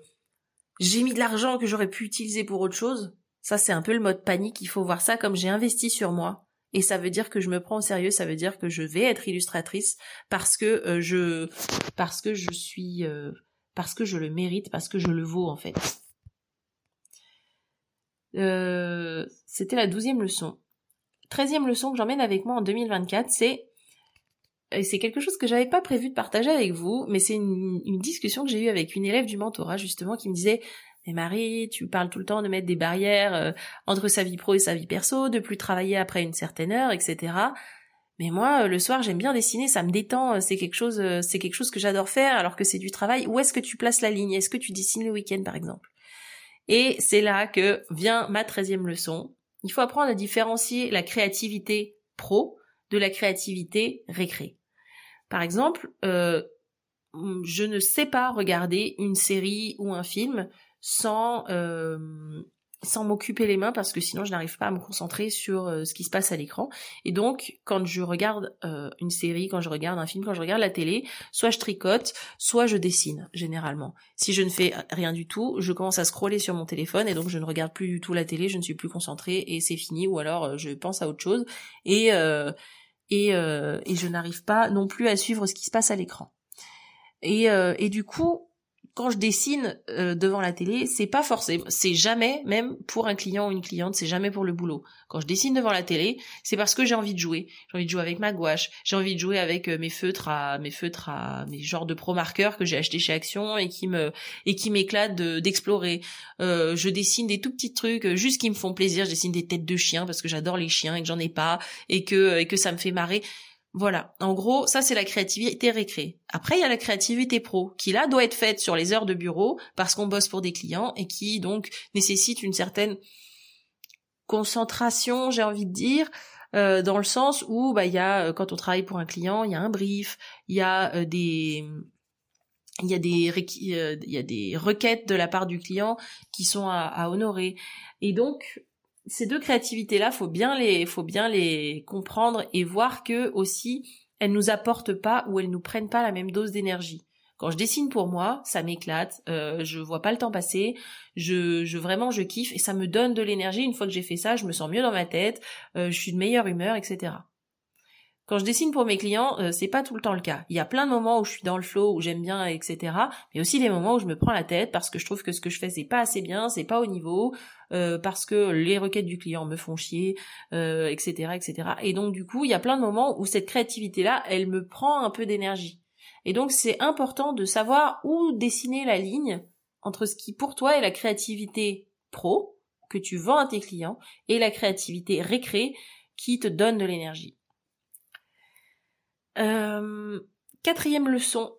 j'ai mis de l'argent que j'aurais pu utiliser pour autre chose. Ça, c'est un peu le mode panique. Il faut voir ça comme j'ai investi sur moi. Et ça veut dire que je me prends au sérieux, ça veut dire que je vais être illustratrice parce que euh, je parce que je suis euh, parce que je le mérite, parce que je le vaux en fait. Euh, c'était la douzième leçon. Treizième leçon que j'emmène avec moi en 2024, c'est c'est quelque chose que j'avais pas prévu de partager avec vous, mais c'est une, discussion que j'ai eue avec une élève du mentorat justement qui me disait mais Marie, tu parles tout le temps de mettre des barrières euh, entre sa vie pro et sa vie perso, de plus travailler après une certaine heure, etc. Mais moi, euh, le soir, j'aime bien dessiner, ça me détend, euh, c'est quelque chose, euh, c'est quelque chose que j'adore faire, alors que c'est du travail. Où est-ce que tu places la ligne? Est-ce que tu dessines le week-end, par exemple? Et c'est là que vient ma treizième leçon. Il faut apprendre à différencier la créativité pro de la créativité récré. Par exemple, je ne sais pas regarder une série ou un film sans sans m'occuper les mains parce que sinon je n'arrive pas à me concentrer sur euh, ce qui se passe à l'écran. Et donc quand je regarde euh, une série, quand je regarde un film, quand je regarde la télé, soit je tricote, soit je dessine généralement. Si je ne fais rien du tout, je commence à scroller sur mon téléphone et donc je ne regarde plus du tout la télé, je ne suis plus concentrée et c'est fini ou alors euh, je pense à autre chose et et, et je n'arrive pas non plus à suivre ce qui se passe à l'écran. Et, et du coup, quand je dessine euh, devant la télé, c'est pas forcément, c'est jamais, même pour un client ou une cliente, c'est jamais pour le boulot. Quand je dessine devant la télé, c'est parce que j'ai envie de jouer. J'ai envie de jouer avec ma gouache, j'ai envie de jouer avec euh, mes feutres à mes feutres à mes genres de pro marqueurs que j'ai acheté chez Action et qui me et qui m'éclatent d'explorer. euh, je dessine des tout petits trucs juste qui me font plaisir. Je dessine des têtes de chiens parce que j'adore les chiens et que j'en ai pas et que et que ça me fait marrer. Voilà, en gros, ça c'est la créativité récré. Après, il y a la créativité pro, qui là doit être faite sur les heures de bureau, parce qu'on bosse pour des clients, et qui donc nécessite une certaine concentration, j'ai envie de dire, euh, dans le sens où bah il y a euh, quand on travaille pour un client, il y a un brief, il y a euh, des des il y a des requêtes de la part du client qui sont à, à honorer et donc ces deux créativités là faut bien les faut bien les comprendre et voir que aussi elles nous apportent pas ou elles nous prennent pas la même dose d'énergie Quand je dessine pour moi, ça m'éclate, euh, je vois pas le temps passer, je, je vraiment je kiffe et ça me donne de l'énergie. Une fois que j'ai fait ça, je me sens mieux dans ma tête, euh, je suis de meilleure humeur, etc. Quand je dessine pour mes clients, euh, c'est pas tout le temps le cas. Il y a plein de moments où je suis dans le flow, où j'aime bien, etc. Mais aussi des moments où je me prends la tête parce que je trouve que ce que je fais c'est pas assez bien, c'est pas au niveau, euh, parce que les requêtes du client me font chier, euh, etc., etc. Et donc du coup, il y a plein de moments où cette créativité-là, elle me prend un peu d'énergie. Et donc c'est important de savoir où dessiner la ligne entre ce qui pour toi est la créativité pro que tu vends à tes clients et la créativité récré qui te donne de l'énergie. Euh, quatrième leçon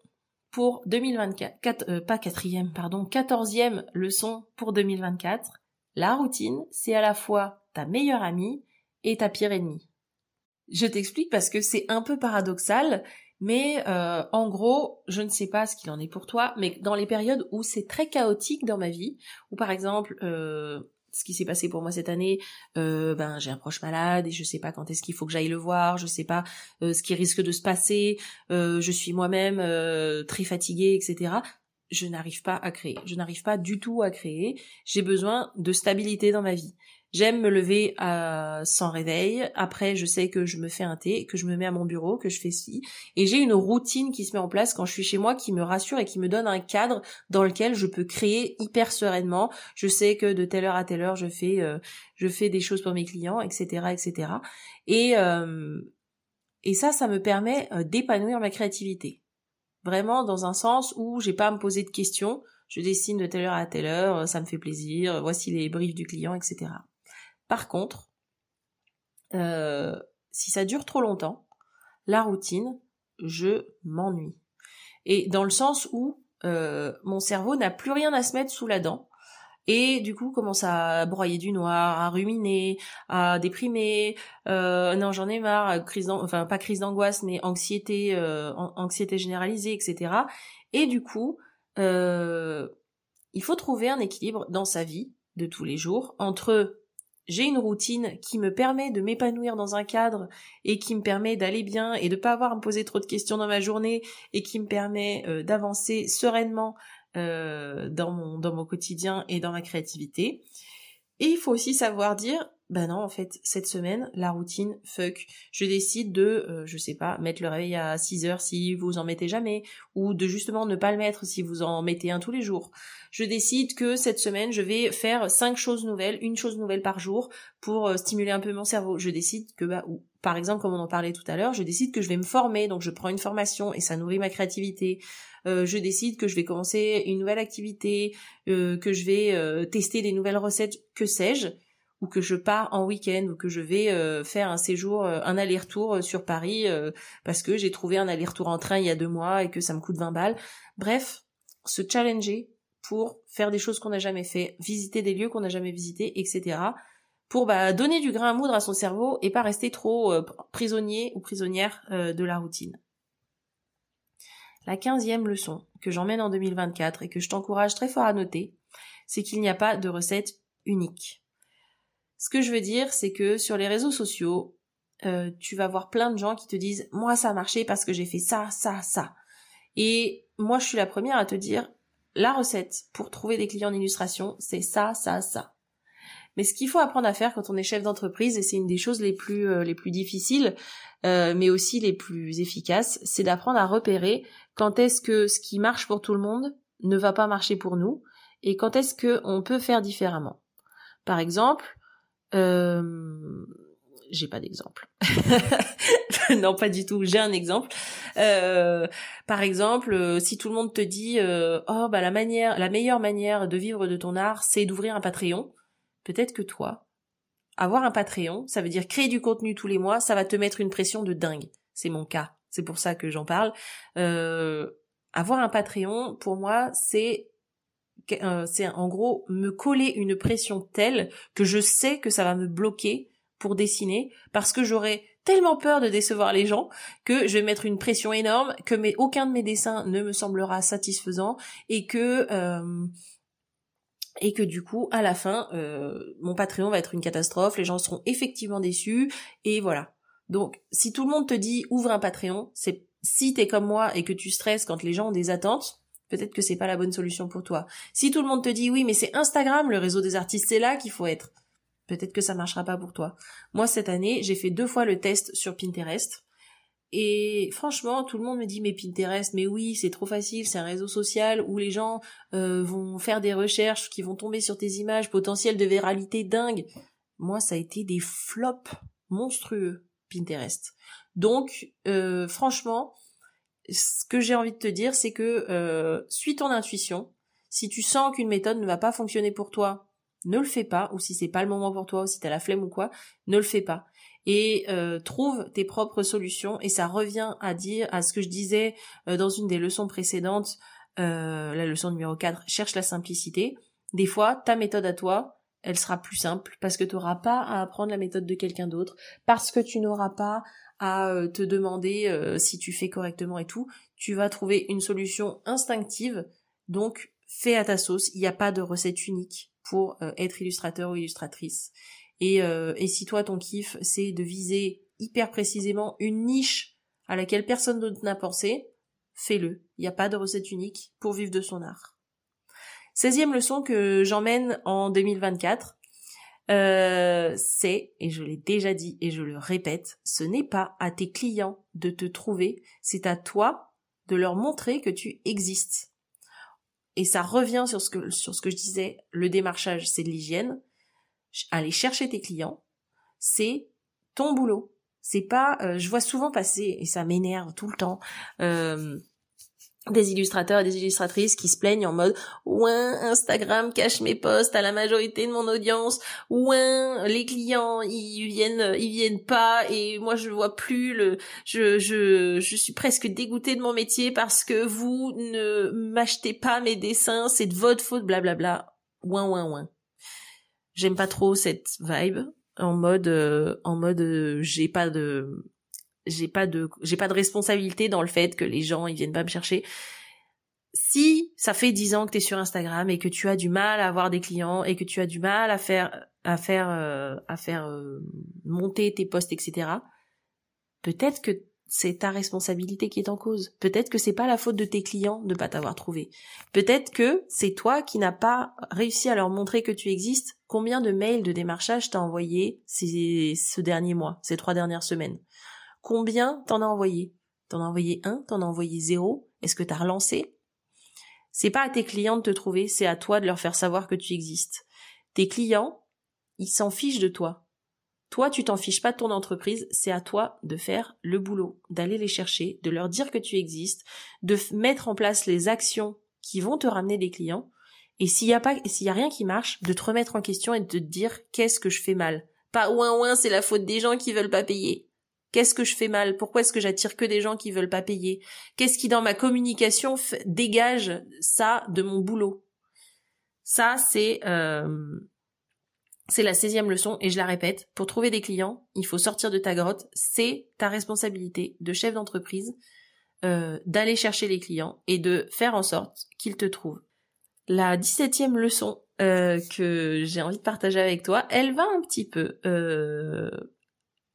pour 2024. Euh, pas quatrième, pardon, quatorzième leçon pour 2024. La routine, c'est à la fois ta meilleure amie et ta pire ennemie. Je t'explique parce que c'est un peu paradoxal, mais euh, en gros, je ne sais pas ce qu'il en est pour toi, mais dans les périodes où c'est très chaotique dans ma vie, où par exemple euh, ce qui s'est passé pour moi cette année, euh, ben j'ai un proche malade et je sais pas quand est-ce qu'il faut que j'aille le voir, je sais pas euh, ce qui risque de se passer, euh, je suis moi-même très fatiguée, etc. Je n'arrive pas à créer, je n'arrive pas du tout à créer. J'ai besoin de stabilité dans ma vie. J'aime me lever sans réveil. Après, je sais que je me fais un thé, que je me mets à mon bureau, que je fais ci. Et j'ai une routine qui se met en place quand je suis chez moi qui me rassure et qui me donne un cadre dans lequel je peux créer hyper sereinement. Je sais que de telle heure à telle heure, je fais, euh, je fais des choses pour mes clients, etc., etc. Et, euh, et ça, ça me permet euh, d'épanouir ma créativité. Vraiment dans un sens où j'ai pas à me poser de questions. Je dessine de telle heure à telle heure, ça me fait plaisir, voici les briefs du client, etc. Par contre, euh, si ça dure trop longtemps, la routine, je m'ennuie. Et dans le sens où euh, mon cerveau n'a plus rien à se mettre sous la dent et du coup commence à broyer du noir, à ruminer, à déprimer. Euh, non, j'en ai marre, crise enfin pas crise d'angoisse, mais anxiété, anxiété généralisée, etc. Et du coup, il faut trouver un équilibre dans sa vie de tous les jours entre j'ai une routine qui me permet de m'épanouir dans un cadre et qui me permet d'aller bien et de pas avoir à me poser trop de questions dans ma journée et qui me permet euh, d'avancer sereinement euh, dans mon dans mon quotidien et dans ma créativité. Et il faut aussi savoir dire ben non, en fait, cette semaine, la routine, fuck. Je décide de, euh, je sais pas, mettre le réveil à 6 heures si vous en mettez jamais, ou de justement ne pas le mettre si vous en mettez un tous les jours. Je décide que cette semaine, je vais faire cinq choses nouvelles, une chose nouvelle par jour, pour euh, stimuler un peu mon cerveau. Je décide que, bah, ou, par exemple, comme on en parlait tout à l'heure, je décide que je vais me former, donc je prends une formation et ça nourrit ma créativité. Euh, je décide que je vais commencer une nouvelle activité, que je vais tester des nouvelles recettes, que sais-je ou que je pars en week-end ou que je vais euh, faire un séjour, euh, un aller-retour euh, sur Paris parce que j'ai trouvé un aller-retour en train il y a deux mois et que ça me coûte 20 balles. Bref, se challenger pour faire des choses qu'on n'a jamais fait, visiter des lieux qu'on n'a jamais visités, etc. Pour bah, donner du grain à moudre à son cerveau et pas rester trop prisonnier ou prisonnière de la routine. La quinzième leçon que j'emmène en 2024 et que je t'encourage très fort à noter, c'est qu'il n'y a pas de recette unique. Ce que je veux dire, c'est que sur les réseaux sociaux, euh, tu vas voir plein de gens qui te disent moi ça a marché parce que j'ai fait ça, ça, ça. Et moi je suis la première à te dire la recette pour trouver des clients en illustration, c'est ça, ça, ça. Mais ce qu'il faut apprendre à faire quand on est chef d'entreprise, et c'est une des choses les plus euh, les plus difficiles, euh, mais aussi les plus efficaces, c'est d'apprendre à repérer quand est-ce que ce qui marche pour tout le monde ne va pas marcher pour nous, et quand est-ce que on peut faire différemment. Par exemple, euh, j'ai pas d'exemple. [LAUGHS] non, pas du tout. J'ai un exemple. Euh, par exemple, euh, si tout le monde te dit oh bah la manière, la meilleure manière de vivre de ton art, c'est d'ouvrir un Patreon. Peut-être que toi, avoir un Patreon, ça veut dire créer du contenu tous les mois, ça va te mettre une pression de dingue. C'est mon cas. C'est pour ça que j'en parle. avoir un Patreon, pour moi, c'est euh, c'est en gros me coller une pression telle que je sais que ça va me bloquer pour dessiner parce que j'aurais tellement peur de décevoir les gens que je vais mettre une pression énorme, que aucun de mes dessins ne me semblera satisfaisant et que euh, et que du coup à la fin euh, mon Patreon va être une catastrophe, les gens seront effectivement déçus et voilà. Donc si tout le monde te dit ouvre un Patreon, c'est si t'es comme moi et que tu stresses quand les gens ont des attentes, peut-être que c'est pas la bonne solution pour toi. Si tout le monde te dit oui, mais c'est Instagram, le réseau des artistes, c'est là qu'il faut être. Peut-être que ça marchera pas pour toi. Moi, cette année, j'ai fait deux fois le test sur Pinterest. Et franchement, tout le monde me dit mais Pinterest, mais oui, c'est trop facile, c'est un réseau social où les gens euh, vont faire des recherches qui vont tomber sur tes images potentielles de viralité dingue. Moi, ça a été des flops monstrueux, Pinterest. Donc, euh, franchement, ce que j'ai envie de te dire, c'est que euh, suis ton intuition. Si tu sens qu'une méthode ne va pas fonctionner pour toi, ne le fais pas. Ou si c'est pas le moment pour toi, ou si t'as la flemme ou quoi, ne le fais pas. Et euh, trouve tes propres solutions. Et ça revient à dire à ce que je disais euh, dans une des leçons précédentes, la leçon numéro 4, cherche la simplicité. Des fois, ta méthode à toi, elle sera plus simple parce que tu n'auras pas à apprendre la méthode de quelqu'un d'autre, parce que tu n'auras pas à euh, te demander euh, si tu fais correctement et tout. Tu vas trouver une solution instinctive, donc fais à ta sauce. Il n'y a pas de recette unique pour euh, être illustrateur ou illustratrice. Et, et si toi ton kiff c'est de viser hyper précisément une niche à laquelle personne n'a pensé, fais-le. Il n'y a pas de recette unique pour vivre de son art. 16e leçon que j'emmène en 2024, euh, c'est, et je l'ai déjà dit et je le répète, ce n'est pas à tes clients de te trouver, c'est à toi de leur montrer que tu existes. Et ça revient sur ce que, sur ce que je disais, le démarchage, c'est de l'hygiène. Aller chercher tes clients, c'est ton boulot. C'est pas, euh, je vois souvent passer, et ça m'énerve tout le temps, euh, des illustrateurs et des illustratrices qui se plaignent en mode ouin Instagram cache mes posts à la majorité de mon audience. Ouin les clients ils viennent ils viennent pas et moi je vois plus le je je je suis presque dégoûtée de mon métier parce que vous ne m'achetez pas mes dessins c'est de votre faute blablabla ouin ouin ouin. J'aime pas trop cette vibe en mode euh, en mode euh, j'ai pas de j'ai pas de j'ai pas de responsabilité dans le fait que les gens ils viennent pas me chercher. Si ça fait dix ans que tu es sur Instagram et que tu as du mal à avoir des clients et que tu as du mal à faire à faire euh, à faire euh, monter tes posts etc. Peut-être que c'est ta responsabilité qui est en cause. Peut-être que c'est pas la faute de tes clients de pas t'avoir trouvé. Peut-être que c'est toi qui n'as pas réussi à leur montrer que tu existes. Combien de mails de démarchage t'as envoyé ces, ce dernier mois, ces trois dernières semaines? Combien t'en as envoyé? T'en as envoyé un T'en as envoyé zéro Est-ce que t'as relancé? C'est pas à tes clients de te trouver, c'est à toi de leur faire savoir que tu existes. Tes clients, ils s'en fichent de toi. Toi, tu t'en fiches pas de ton entreprise, c'est à toi de faire le boulot, d'aller les chercher, de leur dire que tu existes, de mettre en place les actions qui vont te ramener des clients. Et s'il y a pas, s'il y a rien qui marche, de te remettre en question et de te dire qu'est-ce que je fais mal. Pas ouin ouin, c'est la faute des gens qui veulent pas payer. Qu'est-ce que je fais mal? Pourquoi est-ce que j'attire que des gens qui veulent pas payer? Qu'est-ce qui dans ma communication dégage ça de mon boulot? Ça, c'est euh, c'est la 16e leçon et je la répète. Pour trouver des clients, il faut sortir de ta grotte. C'est ta responsabilité de chef d'entreprise euh, d'aller chercher les clients et de faire en sorte qu'ils te trouvent. La 17e leçon euh, que j'ai envie de partager avec toi, elle va un petit peu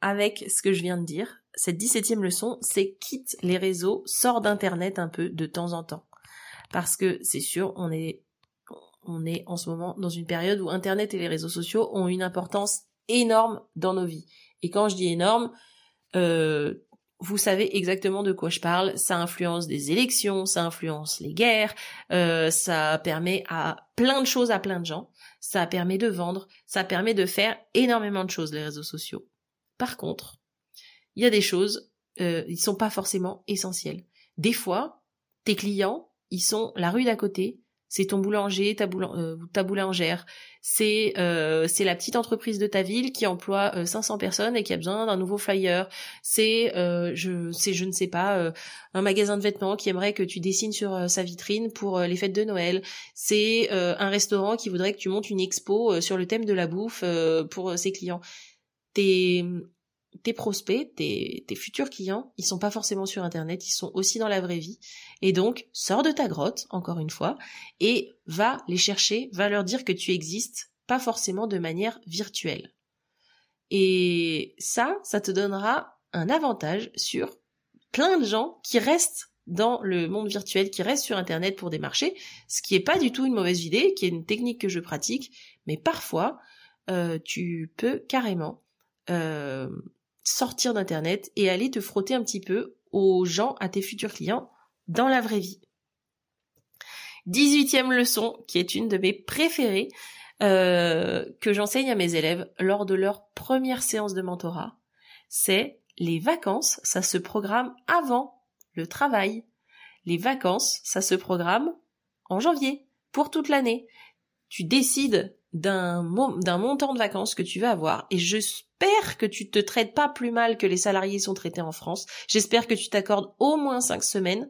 avec ce que je viens de dire. Cette 17e leçon, c'est quitte les réseaux, sors d'internet un peu de temps en temps. Parce que c'est sûr, on est on est en ce moment dans une période où internet et les réseaux sociaux ont une importance énorme dans nos vies. Et quand je dis énorme, euh, vous savez exactement de quoi je parle. Ça influence des élections, ça influence les guerres, euh, ça permet à plein de choses à plein de gens, ça permet de vendre, ça permet de faire énormément de choses les réseaux sociaux. Par contre, il y a des choses, euh, ils sont pas forcément essentielles. Des fois, tes clients, ils sont la rue d'à côté, c'est ton boulanger, ta, euh, boulangère, c'est euh, c'est la petite entreprise de ta ville qui emploie 500 euh, personnes et qui a besoin d'un nouveau flyer, c'est je c'est je ne sais pas un magasin de vêtements qui aimerait que tu dessines sur sa vitrine pour les fêtes de Noël, c'est un restaurant qui voudrait que tu montes une expo sur le thème de la bouffe pour ses clients tes, tes prospects, tes, tes futurs clients, ils sont pas forcément sur Internet, ils sont aussi dans la vraie vie. Et donc, sors de ta grotte, encore une fois, et va les chercher, va leur dire que tu existes, pas forcément de manière virtuelle. Et ça, ça te donnera un avantage sur plein de gens qui restent dans le monde virtuel, qui restent sur Internet pour des marchés, ce qui est pas du tout une mauvaise idée, qui est une technique que je pratique, mais parfois, euh, tu peux carrément euh, sortir d'Internet et aller te frotter un petit peu aux gens, à tes futurs clients, dans la vraie vie. 18e leçon, qui est une de mes préférées, euh, que j'enseigne à mes élèves lors de leur première séance de mentorat, c'est les vacances, ça se programme avant le travail. Les vacances, ça se programme en janvier, pour toute l'année. Tu décides d'un montant de vacances que tu vas avoir et j'espère que tu te traites pas plus mal que les salariés sont traités en France. J'espère que tu t'accordes au moins cinq semaines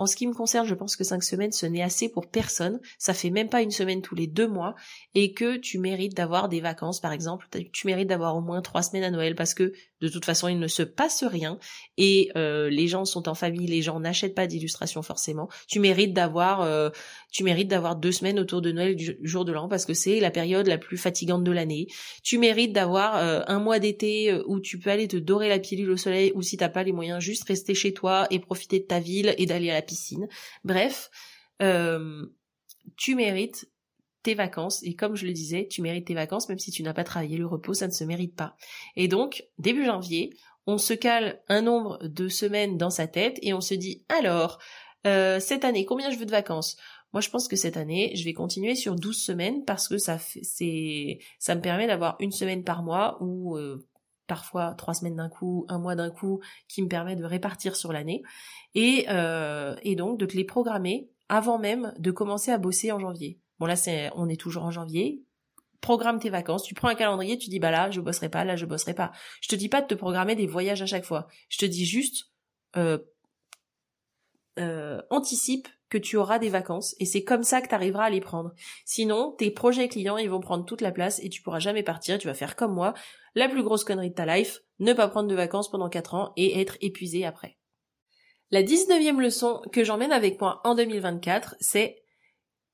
en ce qui me concerne, je pense que cinq semaines, ce n'est assez pour personne. Ça fait même pas une semaine tous les deux mois et que tu mérites d'avoir des vacances, par exemple. Tu mérites d'avoir au moins trois semaines à Noël parce que de toute façon, il ne se passe rien et euh, les gens sont en famille, les gens n'achètent pas d'illustrations forcément. Tu mérites d'avoir, euh, tu mérites d'avoir deux semaines autour de Noël du jour de l'an parce que c'est la période la plus fatigante de l'année. Tu mérites d'avoir euh, un mois d'été où tu peux aller te dorer la pilule au soleil ou si t'as pas les moyens, juste rester chez toi et profiter de ta ville et d'aller à la Bref, euh, tu mérites tes vacances. Et comme je le disais, tu mérites tes vacances même si tu n'as pas travaillé le repos, ça ne se mérite pas. Et donc, début janvier, on se cale un nombre de semaines dans sa tête et on se dit alors, euh, cette année, combien je veux de vacances? Moi, je pense que cette année, je vais continuer sur 12 semaines parce que ça me permet d'avoir une semaine par mois ou euh, parfois trois semaines d'un coup, un mois d'un coup, qui me permet de répartir sur l'année et, euh, et donc de te les programmer avant même de commencer à bosser en janvier. Bon là c'est on est toujours en janvier. Programme tes vacances, tu prends un calendrier, tu dis bah là je bosserai pas, là je bosserai pas. Je te dis pas de te programmer des voyages à chaque fois. Je te dis juste euh, euh, anticipe que tu auras des vacances et c'est comme ça que tu arriveras à les prendre. Sinon, tes projets clients, ils vont prendre toute la place et tu pourras jamais partir, tu vas faire comme moi, la plus grosse connerie de ta life, ne pas prendre de vacances pendant 4 ans et être épuisé après. La 19e leçon que j'emmène avec moi en 2024, c'est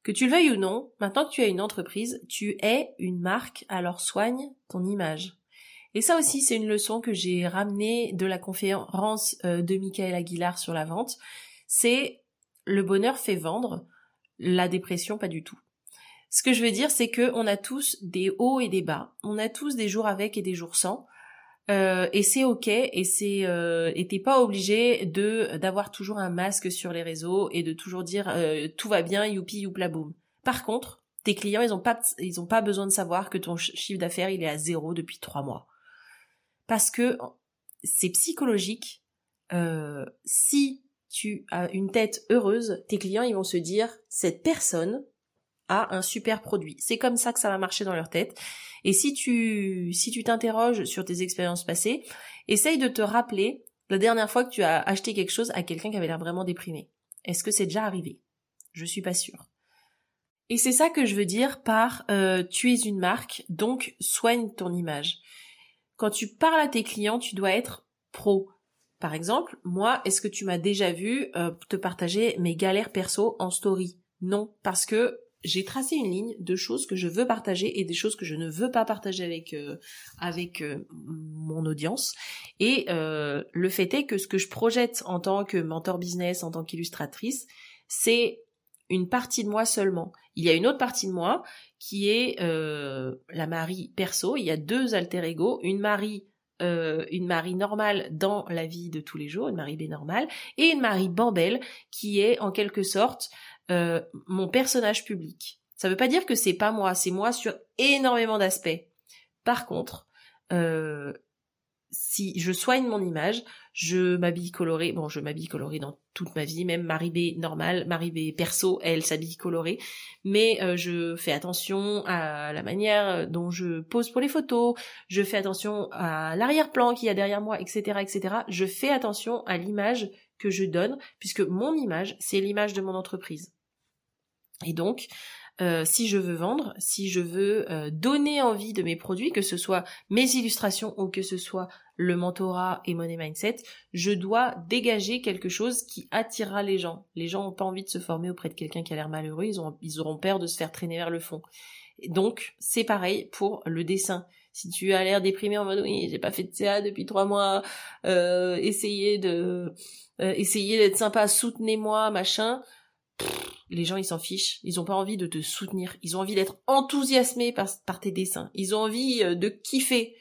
que tu le veuilles ou non, maintenant que tu as une entreprise, tu es une marque, alors soigne ton image. Et ça aussi, c'est une leçon que j'ai ramenée de la conférence euh, de Michael Aguilar sur la vente. C'est le bonheur fait vendre, la dépression pas du tout. Ce que je veux dire, c'est que on a tous des hauts et des bas, on a tous des jours avec et des jours sans, euh, et c'est ok, et c'est euh, et t'es pas obligé de d'avoir toujours un masque sur les réseaux et de toujours dire euh, tout va bien, youpi youpla boum. Par contre, tes clients, ils ont pas ils ont pas besoin de savoir que ton chiffre d'affaires il est à zéro depuis trois mois, parce que c'est psychologique. si tu as une tête heureuse, tes clients ils vont se dire cette personne a un super produit. C'est comme ça que ça va marcher dans leur tête. Et si tu si tu t'interroges sur tes expériences passées, essaye de te rappeler la dernière fois que tu as acheté quelque chose à quelqu'un qui avait l'air vraiment déprimé. Est-ce que c'est déjà arrivé? Je suis pas sûre. Et c'est ça que je veux dire par euh, tu es une marque, donc soigne ton image. Quand tu parles à tes clients, tu dois être pro. Par exemple, moi, est-ce que tu m'as déjà vu euh, te partager mes galères perso en story? Non, parce que j'ai tracé une ligne de choses que je veux partager et des choses que je ne veux pas partager avec euh, avec euh, mon audience. Et le fait est que ce que je projette en tant que mentor business, en tant qu'illustratrice, c'est une partie de moi seulement. Il y a une autre partie de moi qui est la Marie perso. Il y a deux alter ego, une Marie euh, une Marie normale dans la vie de tous les jours, une Marie B normale, et une Marie Bambelle qui est en quelque sorte euh, mon personnage public. Ça veut pas dire que c'est pas moi, c'est moi sur énormément d'aspects. Par contre, euh, si je soigne mon image, je m'habille colorée. Bon, je m'habille colorée dans toute ma vie, même Marie B normale, Marie B perso, elle s'habille colorée. Mais euh, je fais attention à la manière dont je pose pour les photos. Je fais attention à l'arrière-plan qu'il y a derrière moi, etc., etc. Je fais attention à l'image que je donne, puisque mon image, c'est l'image de mon entreprise. Et donc, euh, si je veux vendre, si je veux euh, donner envie de mes produits, que ce soit mes illustrations ou que ce soit le mentorat et Money Mindset, je dois dégager quelque chose qui attirera les gens. Les gens n'ont pas envie de se former auprès de quelqu'un qui a l'air malheureux, ils, ont, ils auront peur de se faire traîner vers le fond. Donc, c'est pareil pour le dessin. si tu as l'air déprimé en mode oui, j'ai pas fait de CA depuis trois mois, euh, essayez de, euh, essayez d'être sympa, soutenez-moi, machin. Les gens ils s'en fichent, ils ont pas envie de te soutenir, ils ont envie d'être enthousiasmés par, tes dessins, ils ont envie euh, de kiffer.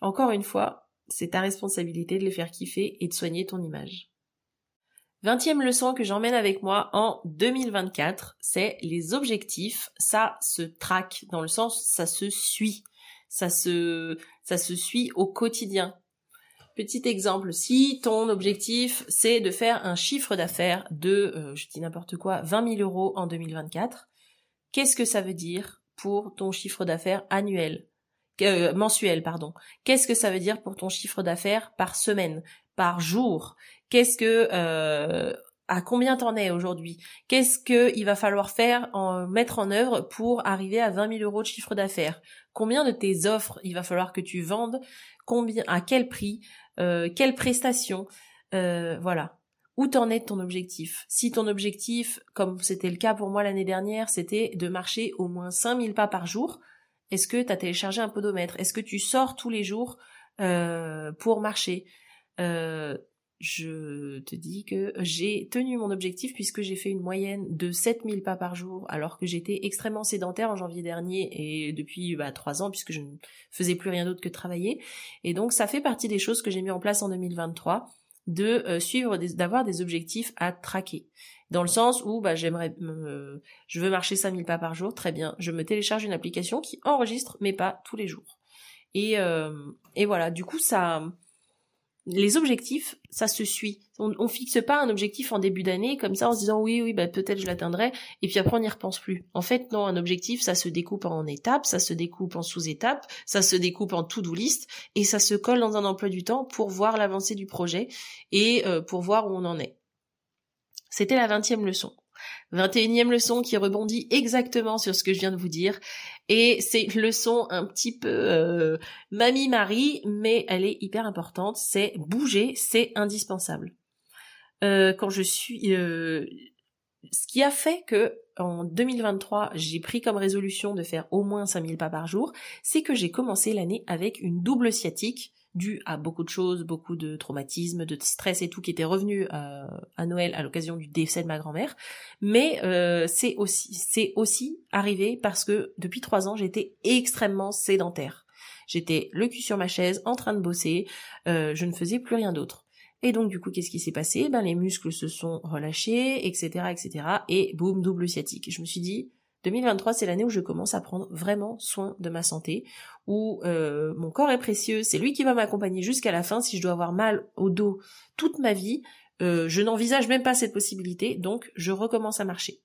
Encore une fois, c'est ta responsabilité de les faire kiffer et de soigner ton image. Vingtième leçon que j'emmène avec moi en 2024, c'est les objectifs. Ça se traque dans le sens, ça se suit. Ça se, ça se suit au quotidien. Petit exemple, si ton objectif c'est de faire un chiffre d'affaires de, euh, je dis n'importe quoi, 20 000 euros en 2024, qu'est-ce que ça veut dire pour ton chiffre d'affaires annuel euh, mensuel, pardon? Qu'est-ce que ça veut dire pour ton chiffre d'affaires par semaine, par jour? Qu'est-ce que euh, à combien t'en es aujourd'hui? Qu'est-ce que il va falloir faire, en, mettre en œuvre pour arriver à 20 000 euros de chiffre d'affaires? Combien de tes offres il va falloir que tu vendes? Combien, à quel prix? Euh, Quelles prestations euh, Voilà. Où t'en es de ton objectif? Si ton objectif, comme c'était le cas pour moi l'année dernière, c'était de marcher au moins 5000 pas par jour, est-ce que tu as téléchargé un podomètre? Est-ce que tu sors tous les jours euh, pour marcher? Euh, Je te dis que j'ai tenu mon objectif puisque j'ai fait une moyenne de 7000 pas par jour alors que j'étais extrêmement sédentaire en janvier dernier et depuis bah, 3 ans puisque je ne faisais plus rien d'autre que travailler. Et donc ça fait partie des choses que j'ai mis en place en 2023 de euh, suivre, d'avoir des objectifs à traquer. Dans le sens où bah, j'aimerais, je veux marcher 5000 pas par jour, très bien. Je me télécharge une application qui enregistre mes pas tous les jours. Et, euh, et voilà, du coup ça, les objectifs, ça se suit. On, on fixe pas un objectif en début d'année comme ça en se disant oui oui bah peut-être je l'atteindrai et puis après on n'y repense plus. En fait non, un objectif ça se découpe en étapes, ça se découpe en sous-étapes, ça se découpe en to-do list et ça se colle dans un emploi du temps pour voir l'avancée du projet et euh, pour voir où on en est. C'était la vingtième leçon. 21e leçon qui rebondit exactement sur ce que je viens de vous dire. Et c'est une leçon un petit peu euh, mamie Marie, mais elle est hyper importante. C'est bouger, c'est indispensable. Euh, quand je suis, euh, ce qui a fait que en 2023 j'ai pris comme résolution de faire au moins 5000 pas par jour, c'est que j'ai commencé l'année avec une double sciatique dû à beaucoup de choses, beaucoup de traumatismes, de stress et tout qui était revenu euh, à Noël à l'occasion du décès de ma grand-mère. Mais euh, c'est aussi c'est aussi arrivé parce que depuis trois ans j'étais extrêmement sédentaire. J'étais le cul sur ma chaise en train de bosser, euh, je ne faisais plus rien d'autre. Et donc du coup, qu'est-ce qui s'est passé? Ben les muscles se sont relâchés, etc., etc. Et boum, double sciatique. Je me suis dit, 2023, c'est l'année où je commence à prendre vraiment soin de ma santé, où euh, mon corps est précieux, c'est lui qui va m'accompagner jusqu'à la fin. Si je dois avoir mal au dos toute ma vie, euh, je n'envisage même pas cette possibilité, donc je recommence à marcher.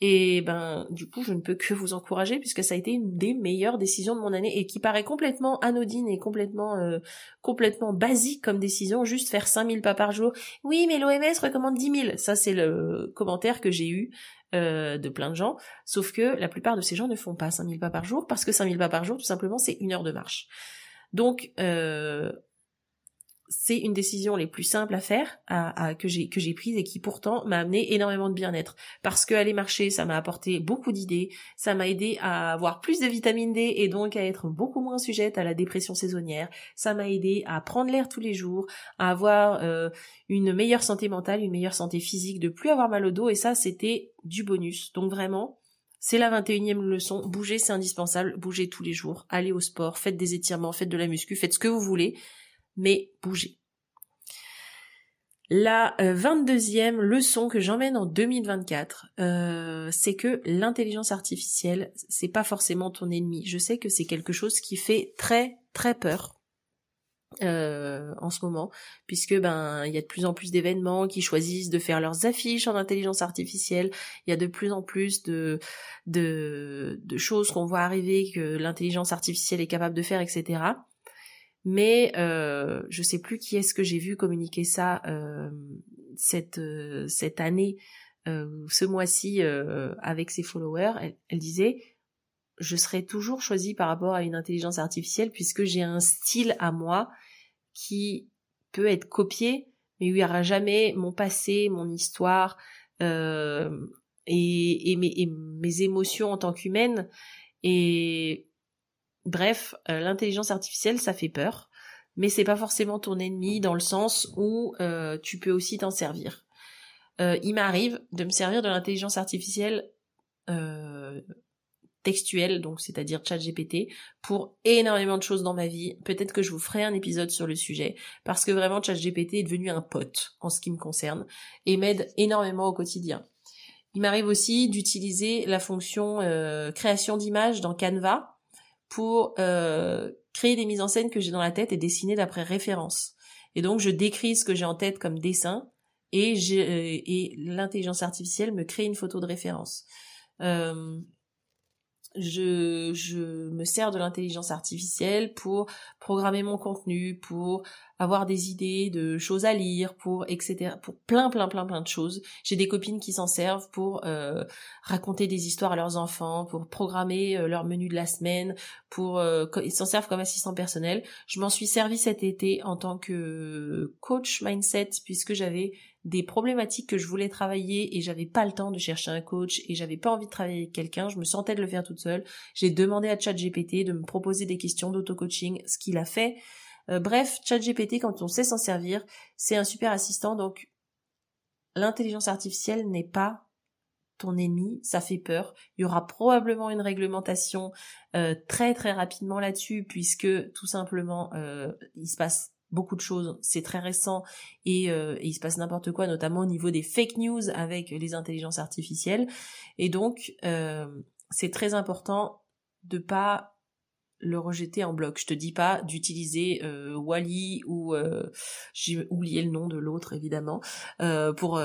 Et ben du coup je ne peux que vous encourager puisque ça a été une des meilleures décisions de mon année et qui paraît complètement anodine et complètement euh, complètement basique comme décision, juste faire 5000 pas par jour. Oui mais l'OMS recommande 10 000. Ça c'est le commentaire que j'ai eu euh, de plein de gens, sauf que la plupart de ces gens ne font pas 5000 pas par jour, parce que 5000 pas par jour, tout simplement, c'est une heure de marche. Donc, euh, c'est une décision les plus simples à faire, que j'ai prise et qui pourtant m'a amené énormément de bien-être. Parce que aller marcher, ça m'a apporté beaucoup d'idées, ça m'a aidé à avoir plus de vitamine D et donc à être beaucoup moins sujette à la dépression saisonnière. Ça m'a aidé à prendre l'air tous les jours, à avoir euh, une meilleure santé mentale, une meilleure santé physique, de plus avoir mal au dos et ça c'était du bonus. Donc vraiment, c'est la 21e leçon. Bouger, c'est indispensable. Bouger tous les jours. Allez au sport. Faites des étirements. Faites de la muscu. Faites ce que vous voulez mais bouger. La 22e euh, leçon que j'emmène en 2024, euh, c'est que l'intelligence artificielle, c'est pas forcément ton ennemi. Je sais que c'est quelque chose qui fait très très peur euh, en ce moment, puisque ben il y a de plus en plus d'événements qui choisissent de faire leurs affiches en intelligence artificielle. Il y a de plus en plus de, de choses qu'on voit arriver que l'intelligence artificielle est capable de faire, etc mais euh, je sais plus qui est-ce que j'ai vu communiquer ça euh, cette euh, cette année euh, ce mois-ci euh, avec ses followers. Elle, disait je serai toujours choisie par rapport à une intelligence artificielle puisque j'ai un style à moi qui peut être copié mais où il n'y aura jamais mon passé mon histoire et, et, mes, et mes émotions en tant qu'humaine. Et Bref, euh, l'intelligence artificielle, ça fait peur, mais c'est pas forcément ton ennemi dans le sens où euh, tu peux aussi t'en servir. Euh, il m'arrive de me servir de l'intelligence artificielle textuelle, donc c'est-à-dire ChatGPT, pour énormément de choses dans ma vie. Peut-être que je vous ferai un épisode sur le sujet, parce que vraiment ChatGPT est devenu un pote en ce qui me concerne et m'aide énormément au quotidien. Il m'arrive aussi d'utiliser la fonction création d'images dans Canva pour euh, créer des mises en scène que j'ai dans la tête et dessiner d'après référence. Et donc je décris ce que j'ai en tête comme dessin et, euh, l'intelligence artificielle me crée une photo de référence. Euh, je, me sers de l'intelligence artificielle pour programmer mon contenu, pour avoir des idées de choses à lire, pour etc. pour plein plein plein plein de choses. J'ai des copines qui s'en servent pour euh, raconter des histoires à leurs enfants, pour programmer euh, leur menu de la semaine, pour euh, ils s'en servent comme assistant personnel. Je m'en suis servi cet été en tant que coach mindset puisque j'avais des problématiques que je voulais travailler et j'avais pas le temps de chercher un coach et j'avais pas envie de travailler avec quelqu'un, je me sentais de le faire toute seule. J'ai demandé à ChatGPT de me proposer des questions d'auto-coaching, ce qu'il a fait. Euh, bref, ChatGPT quand on sait s'en servir, c'est un super assistant donc l'intelligence artificielle n'est pas ton ennemi, ça fait peur. Il y aura probablement une réglementation euh, très très rapidement là-dessus puisque tout simplement euh, il se passe beaucoup de choses, c'est très récent euh, et, il se passe n'importe quoi, notamment au niveau des fake news avec les intelligences artificielles. Et donc, euh, c'est très important de pas le rejeter en bloc. Je te dis pas d'utiliser euh, Wally ou j'ai oublié le nom de l'autre évidemment pour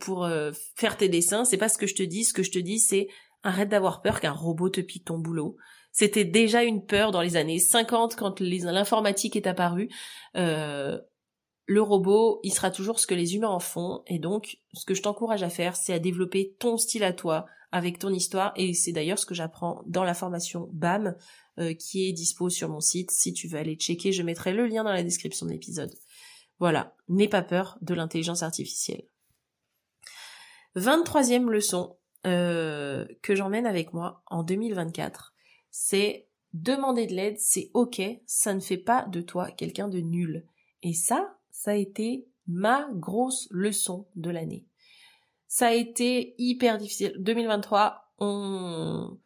pour faire tes dessins. C'est pas ce que je te dis. Ce que je te dis, c'est arrête d'avoir peur qu'un robot te pique ton boulot. C'était déjà une peur dans les années 50 quand l'informatique est apparue. Euh, le robot, il sera toujours ce que les humains en font. Et donc, ce que je t'encourage à faire, c'est à développer ton style à toi, avec ton histoire. Et c'est d'ailleurs ce que j'apprends dans la formation BAM, euh, qui est dispo sur mon site. Si tu veux aller checker, je mettrai le lien dans la description de l'épisode. Voilà, n'aie pas peur de l'intelligence artificielle. 23e leçon euh, que j'emmène avec moi en 2024 c'est demander de l'aide, c'est ok, ça ne fait pas de toi quelqu'un de nul. Et ça, ça a été ma grosse leçon de l'année. Ça a été hyper difficile. 2023, on,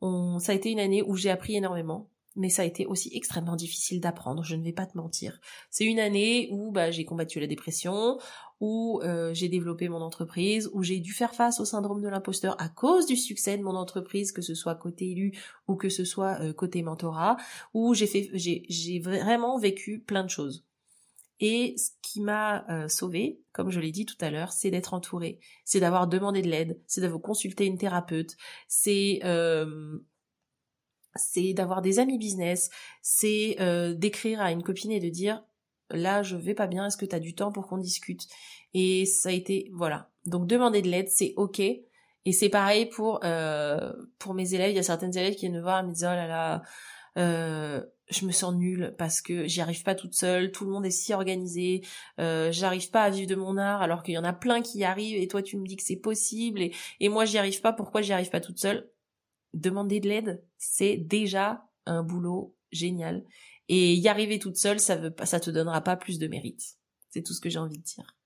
on, ça a été une année où j'ai appris énormément mais ça a été aussi extrêmement difficile d'apprendre, je ne vais pas te mentir. C'est une année où bah, j'ai combattu la dépression, où euh, j'ai développé mon entreprise, où j'ai dû faire face au syndrome de l'imposteur à cause du succès de mon entreprise, que ce soit côté élu ou que ce soit euh, côté mentorat, où j'ai fait, j'ai, j'ai vraiment vécu plein de choses. Et ce qui m'a euh, sauvé, comme je l'ai dit tout à l'heure, c'est d'être entouré, c'est d'avoir demandé de l'aide, c'est d'avoir consulté une thérapeute, c'est c'est d'avoir des amis business, c'est euh, d'écrire à une copine et de dire là je vais pas bien, est-ce que tu as du temps pour qu'on discute? Et ça a été voilà. Donc demander de l'aide, c'est ok. Et c'est pareil pour euh, pour mes élèves. Il y a certaines élèves qui viennent me voir et me disent oh là là, euh, je me sens nulle parce que j'y arrive pas toute seule. Tout le monde est si organisé. Euh, j'arrive pas à vivre de mon art alors qu'il y en a plein qui arrivent. Et toi tu me dis que c'est possible et, et moi j'y arrive pas. Pourquoi j'y arrive pas toute seule? Demander de l'aide, c'est déjà un boulot génial. Et y arriver toute seule, ça veut ça te donnera pas plus de mérite. C'est tout ce que j'ai envie de dire.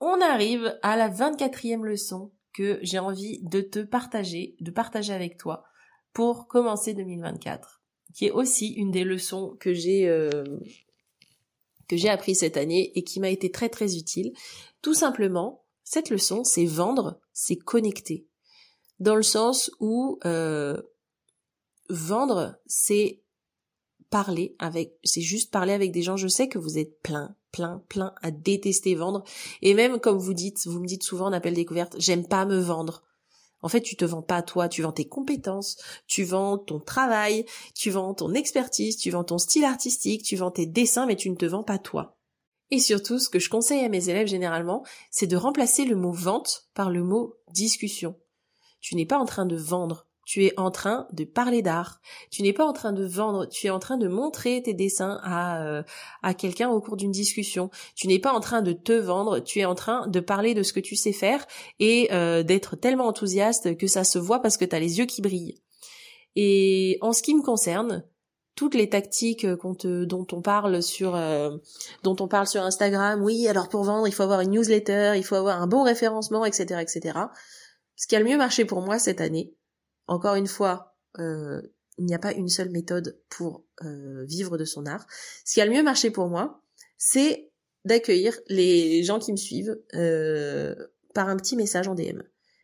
On arrive à la 24e leçon que j'ai envie de te partager, de partager avec toi pour commencer 2024, qui est aussi une des leçons que j'ai euh, que j'ai appris cette année et qui m'a été très très utile. Tout simplement, cette leçon, c'est vendre, c'est connecter dans le sens où euh, vendre, c'est parler avec, c'est juste parler avec des gens. Je sais que vous êtes plein, plein, plein à détester vendre. Et même comme vous dites, vous me dites souvent en appel découverte, j'aime pas me vendre. En fait, tu te vends pas toi, tu vends tes compétences, tu vends ton travail, tu vends ton expertise, tu vends ton style artistique, tu vends tes dessins, mais tu ne te vends pas toi. Et surtout, ce que je conseille à mes élèves généralement, c'est de remplacer le mot vente par le mot discussion tu n'es pas en train de vendre, tu es en train de parler d'art. Tu n'es pas en train de vendre, tu es en train de montrer tes dessins à, euh, à quelqu'un au cours d'une discussion. Tu n'es pas en train de te vendre, tu es en train de parler de ce que tu sais faire et euh, d'être tellement enthousiaste que ça se voit parce que tu as les yeux qui brillent. Et en ce qui me concerne, toutes les tactiques dont on parle sur dont on parle sur Instagram, oui, alors pour vendre, il faut avoir une newsletter, il faut avoir un bon référencement, etc., etc. Ce qui a le mieux marché pour moi cette année, encore une fois, euh, il n'y a pas une seule méthode pour euh, vivre de son art. Ce qui a le mieux marché pour moi, c'est d'accueillir les gens qui me suivent euh, par un petit message en DM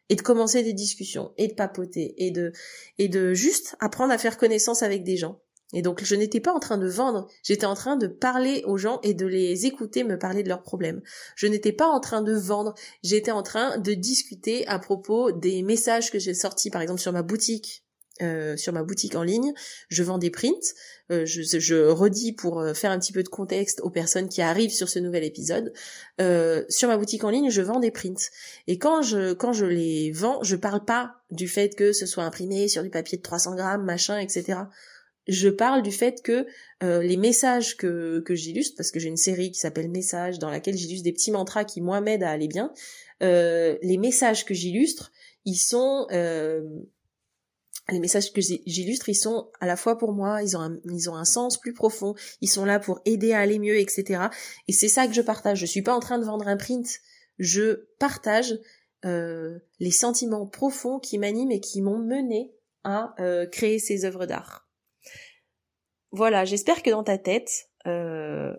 et de commencer des discussions et de papoter et de et de juste apprendre à faire connaissance avec des gens. Et donc je n'étais pas en train de vendre, j'étais en train de parler aux gens et de les écouter me parler de leurs problèmes. Je n'étais pas en train de vendre, j'étais en train de discuter à propos des messages que j'ai sortis par exemple sur ma boutique euh, sur ma boutique en ligne, je vends des prints. Euh, je, redis pour euh, faire un petit peu de contexte aux personnes qui arrivent sur ce nouvel épisode. sur ma boutique en ligne, je vends des prints. Et quand je quand je les vends, je parle pas du fait que ce soit imprimé sur du papier de 300 grammes, machin, etc. Je parle du fait que les messages que, j'illustre, parce que j'ai une série qui s'appelle Messages, dans laquelle j'illustre des petits mantras qui moi m'aident à aller bien, les messages que j'illustre, ils sont les messages que j'illustre, ils sont à la fois pour moi, ils ont un, ils ont un sens plus profond, ils sont là pour aider à aller mieux, etc. Et c'est ça que je partage. Je suis pas en train de vendre un print. Je partage euh, les sentiments profonds qui m'animent et qui m'ont mené à euh, créer ces œuvres d'art. Voilà, j'espère que dans ta tête, euh,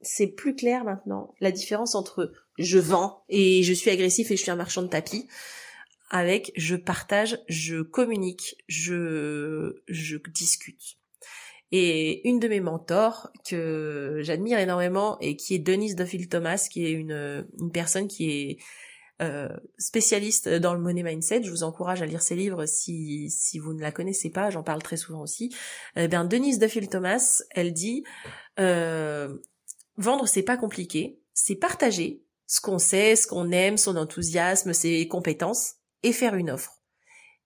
c'est plus clair maintenant la différence entre je vends et je suis agressif et je suis un marchand de tapis avec je partage, je communique, je, je discute. Et une de mes mentors que j'admire énormément et qui est Denise Duffield Thomas, qui est une, une personne qui est euh, spécialiste dans le money mindset. Je vous encourage à lire ses livres si, si vous ne la connaissez pas, j'en parle très souvent aussi. Eh bien, Denise Duffield Thomas, elle dit euh, vendre c'est pas compliqué, c'est partager ce qu'on sait, ce qu'on aime, son enthousiasme, ses compétences, et faire une offre.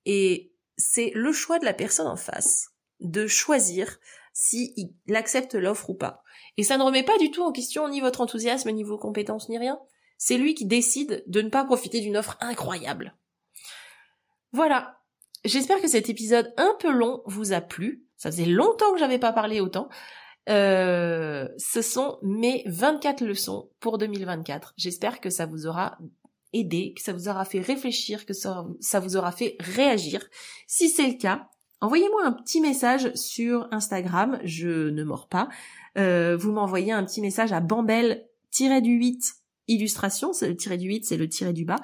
Et c'est le choix de la personne en face de choisir si il accepte l'offre ou pas. Et ça ne remet pas du tout en question ni votre enthousiasme, ni vos compétences, ni rien. C'est lui qui décide de ne pas profiter d'une offre incroyable. Voilà. J'espère que cet épisode un peu long vous a plu. Ça faisait longtemps que j'avais pas parlé autant. Euh, ce sont mes 24 leçons pour 2024. J'espère que ça vous aura aidé, que ça vous aura fait réfléchir, que ça, vous aura fait réagir. Si c'est le cas, envoyez-moi un petit message sur Instagram, je ne mords pas. Euh, vous m'envoyez un petit message à bambel-du-8 illustration, c'est le tiré du 8, c'est le tiré du bas.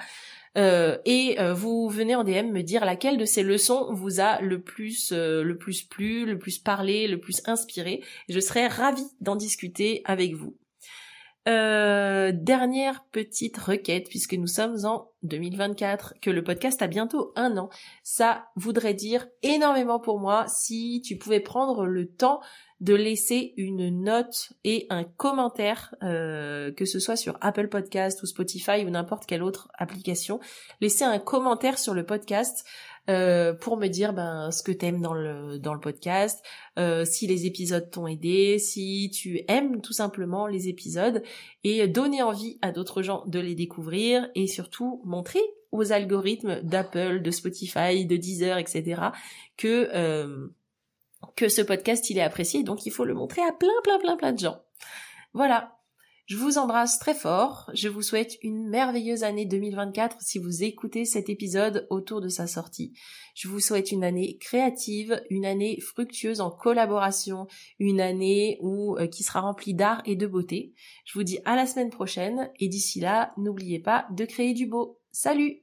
Euh, et euh, vous venez en DM me dire laquelle de ces leçons vous a le plus le plus plu, le plus parlé, le plus inspiré. Je serais ravie d'en discuter avec vous. Euh, dernière petite requête, puisque nous sommes en 2024, que le podcast a bientôt un an. Ça voudrait dire énormément pour moi si tu pouvais prendre le temps de laisser une note et un commentaire, euh, que ce soit sur Apple Podcast ou Spotify ou n'importe quelle autre application. Laisser un commentaire sur le podcast. Euh, pour me dire ben ce que t'aimes dans le dans le podcast, euh, si les épisodes t'ont aidé, si tu aimes tout simplement les épisodes et donner envie à d'autres gens de les découvrir et surtout montrer aux algorithmes d'Apple, de Spotify, de Deezer, etc. que que ce podcast il est apprécié donc il faut le montrer à plein plein plein plein de gens. Voilà, je vous embrasse très fort. Je vous souhaite une merveilleuse année 2024 si vous écoutez cet épisode autour de sa sortie. Je vous souhaite une année créative, une année fructueuse en collaboration, une année où, euh, qui sera remplie d'art et de beauté. Je vous dis à la semaine prochaine et d'ici là, n'oubliez pas de créer du beau. Salut